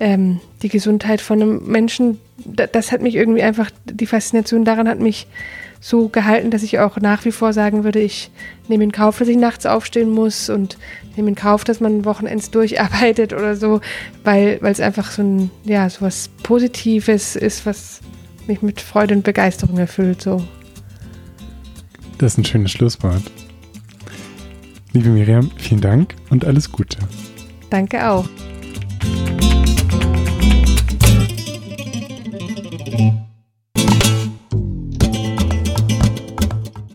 ähm, die Gesundheit von einem Menschen, das hat mich irgendwie einfach, die Faszination daran hat mich so gehalten, dass ich auch nach wie vor sagen würde, ich nehme in Kauf, dass ich nachts aufstehen muss und nehme in Kauf, dass man Wochenends durcharbeitet oder so, weil, es einfach so ein, ja, so was Positives ist, was mich mit Freude und Begeisterung erfüllt, so. Das ist ein schönes Schlusswort. Liebe Miriam, vielen Dank und alles Gute. Danke auch.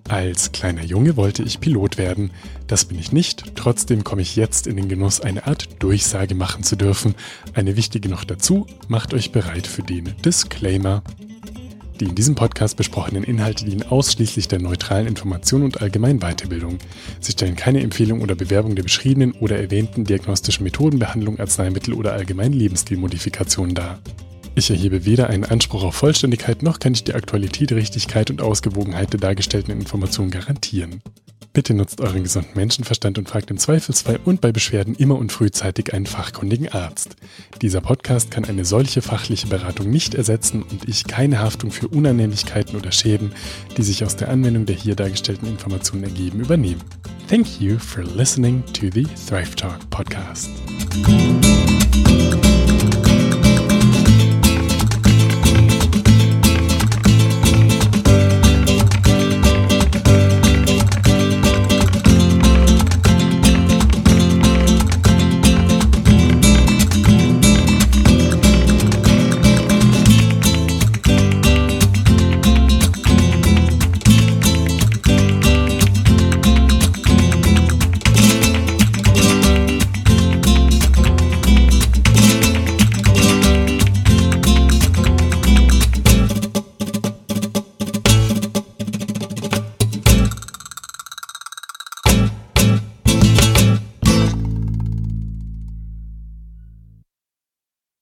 Als kleiner Junge wollte ich Pilot werden. Das bin ich nicht. Trotzdem komme ich jetzt in den Genuss, eine Art Durchsage machen zu dürfen. Eine wichtige noch dazu, macht euch bereit für den Disclaimer. Die in diesem Podcast besprochenen Inhalte dienen ausschließlich der neutralen Information und allgemeinen Weiterbildung. Sie stellen keine Empfehlung oder Bewerbung der beschriebenen oder erwähnten diagnostischen Methoden, Behandlung, Arzneimittel oder allgemeinen Lebensstilmodifikationen dar. Ich erhebe weder einen Anspruch auf Vollständigkeit noch kann ich die Aktualität, Richtigkeit und Ausgewogenheit der dargestellten Informationen garantieren. Bitte nutzt euren gesunden Menschenverstand und fragt im Zweifelsfall und bei Beschwerden immer und frühzeitig einen fachkundigen Arzt. Dieser Podcast kann eine solche fachliche Beratung nicht ersetzen und ich keine Haftung für Unannehmlichkeiten oder Schäden, die sich aus der Anwendung der hier dargestellten Informationen ergeben, übernehmen. Thank you for listening to the Thrive Talk podcast.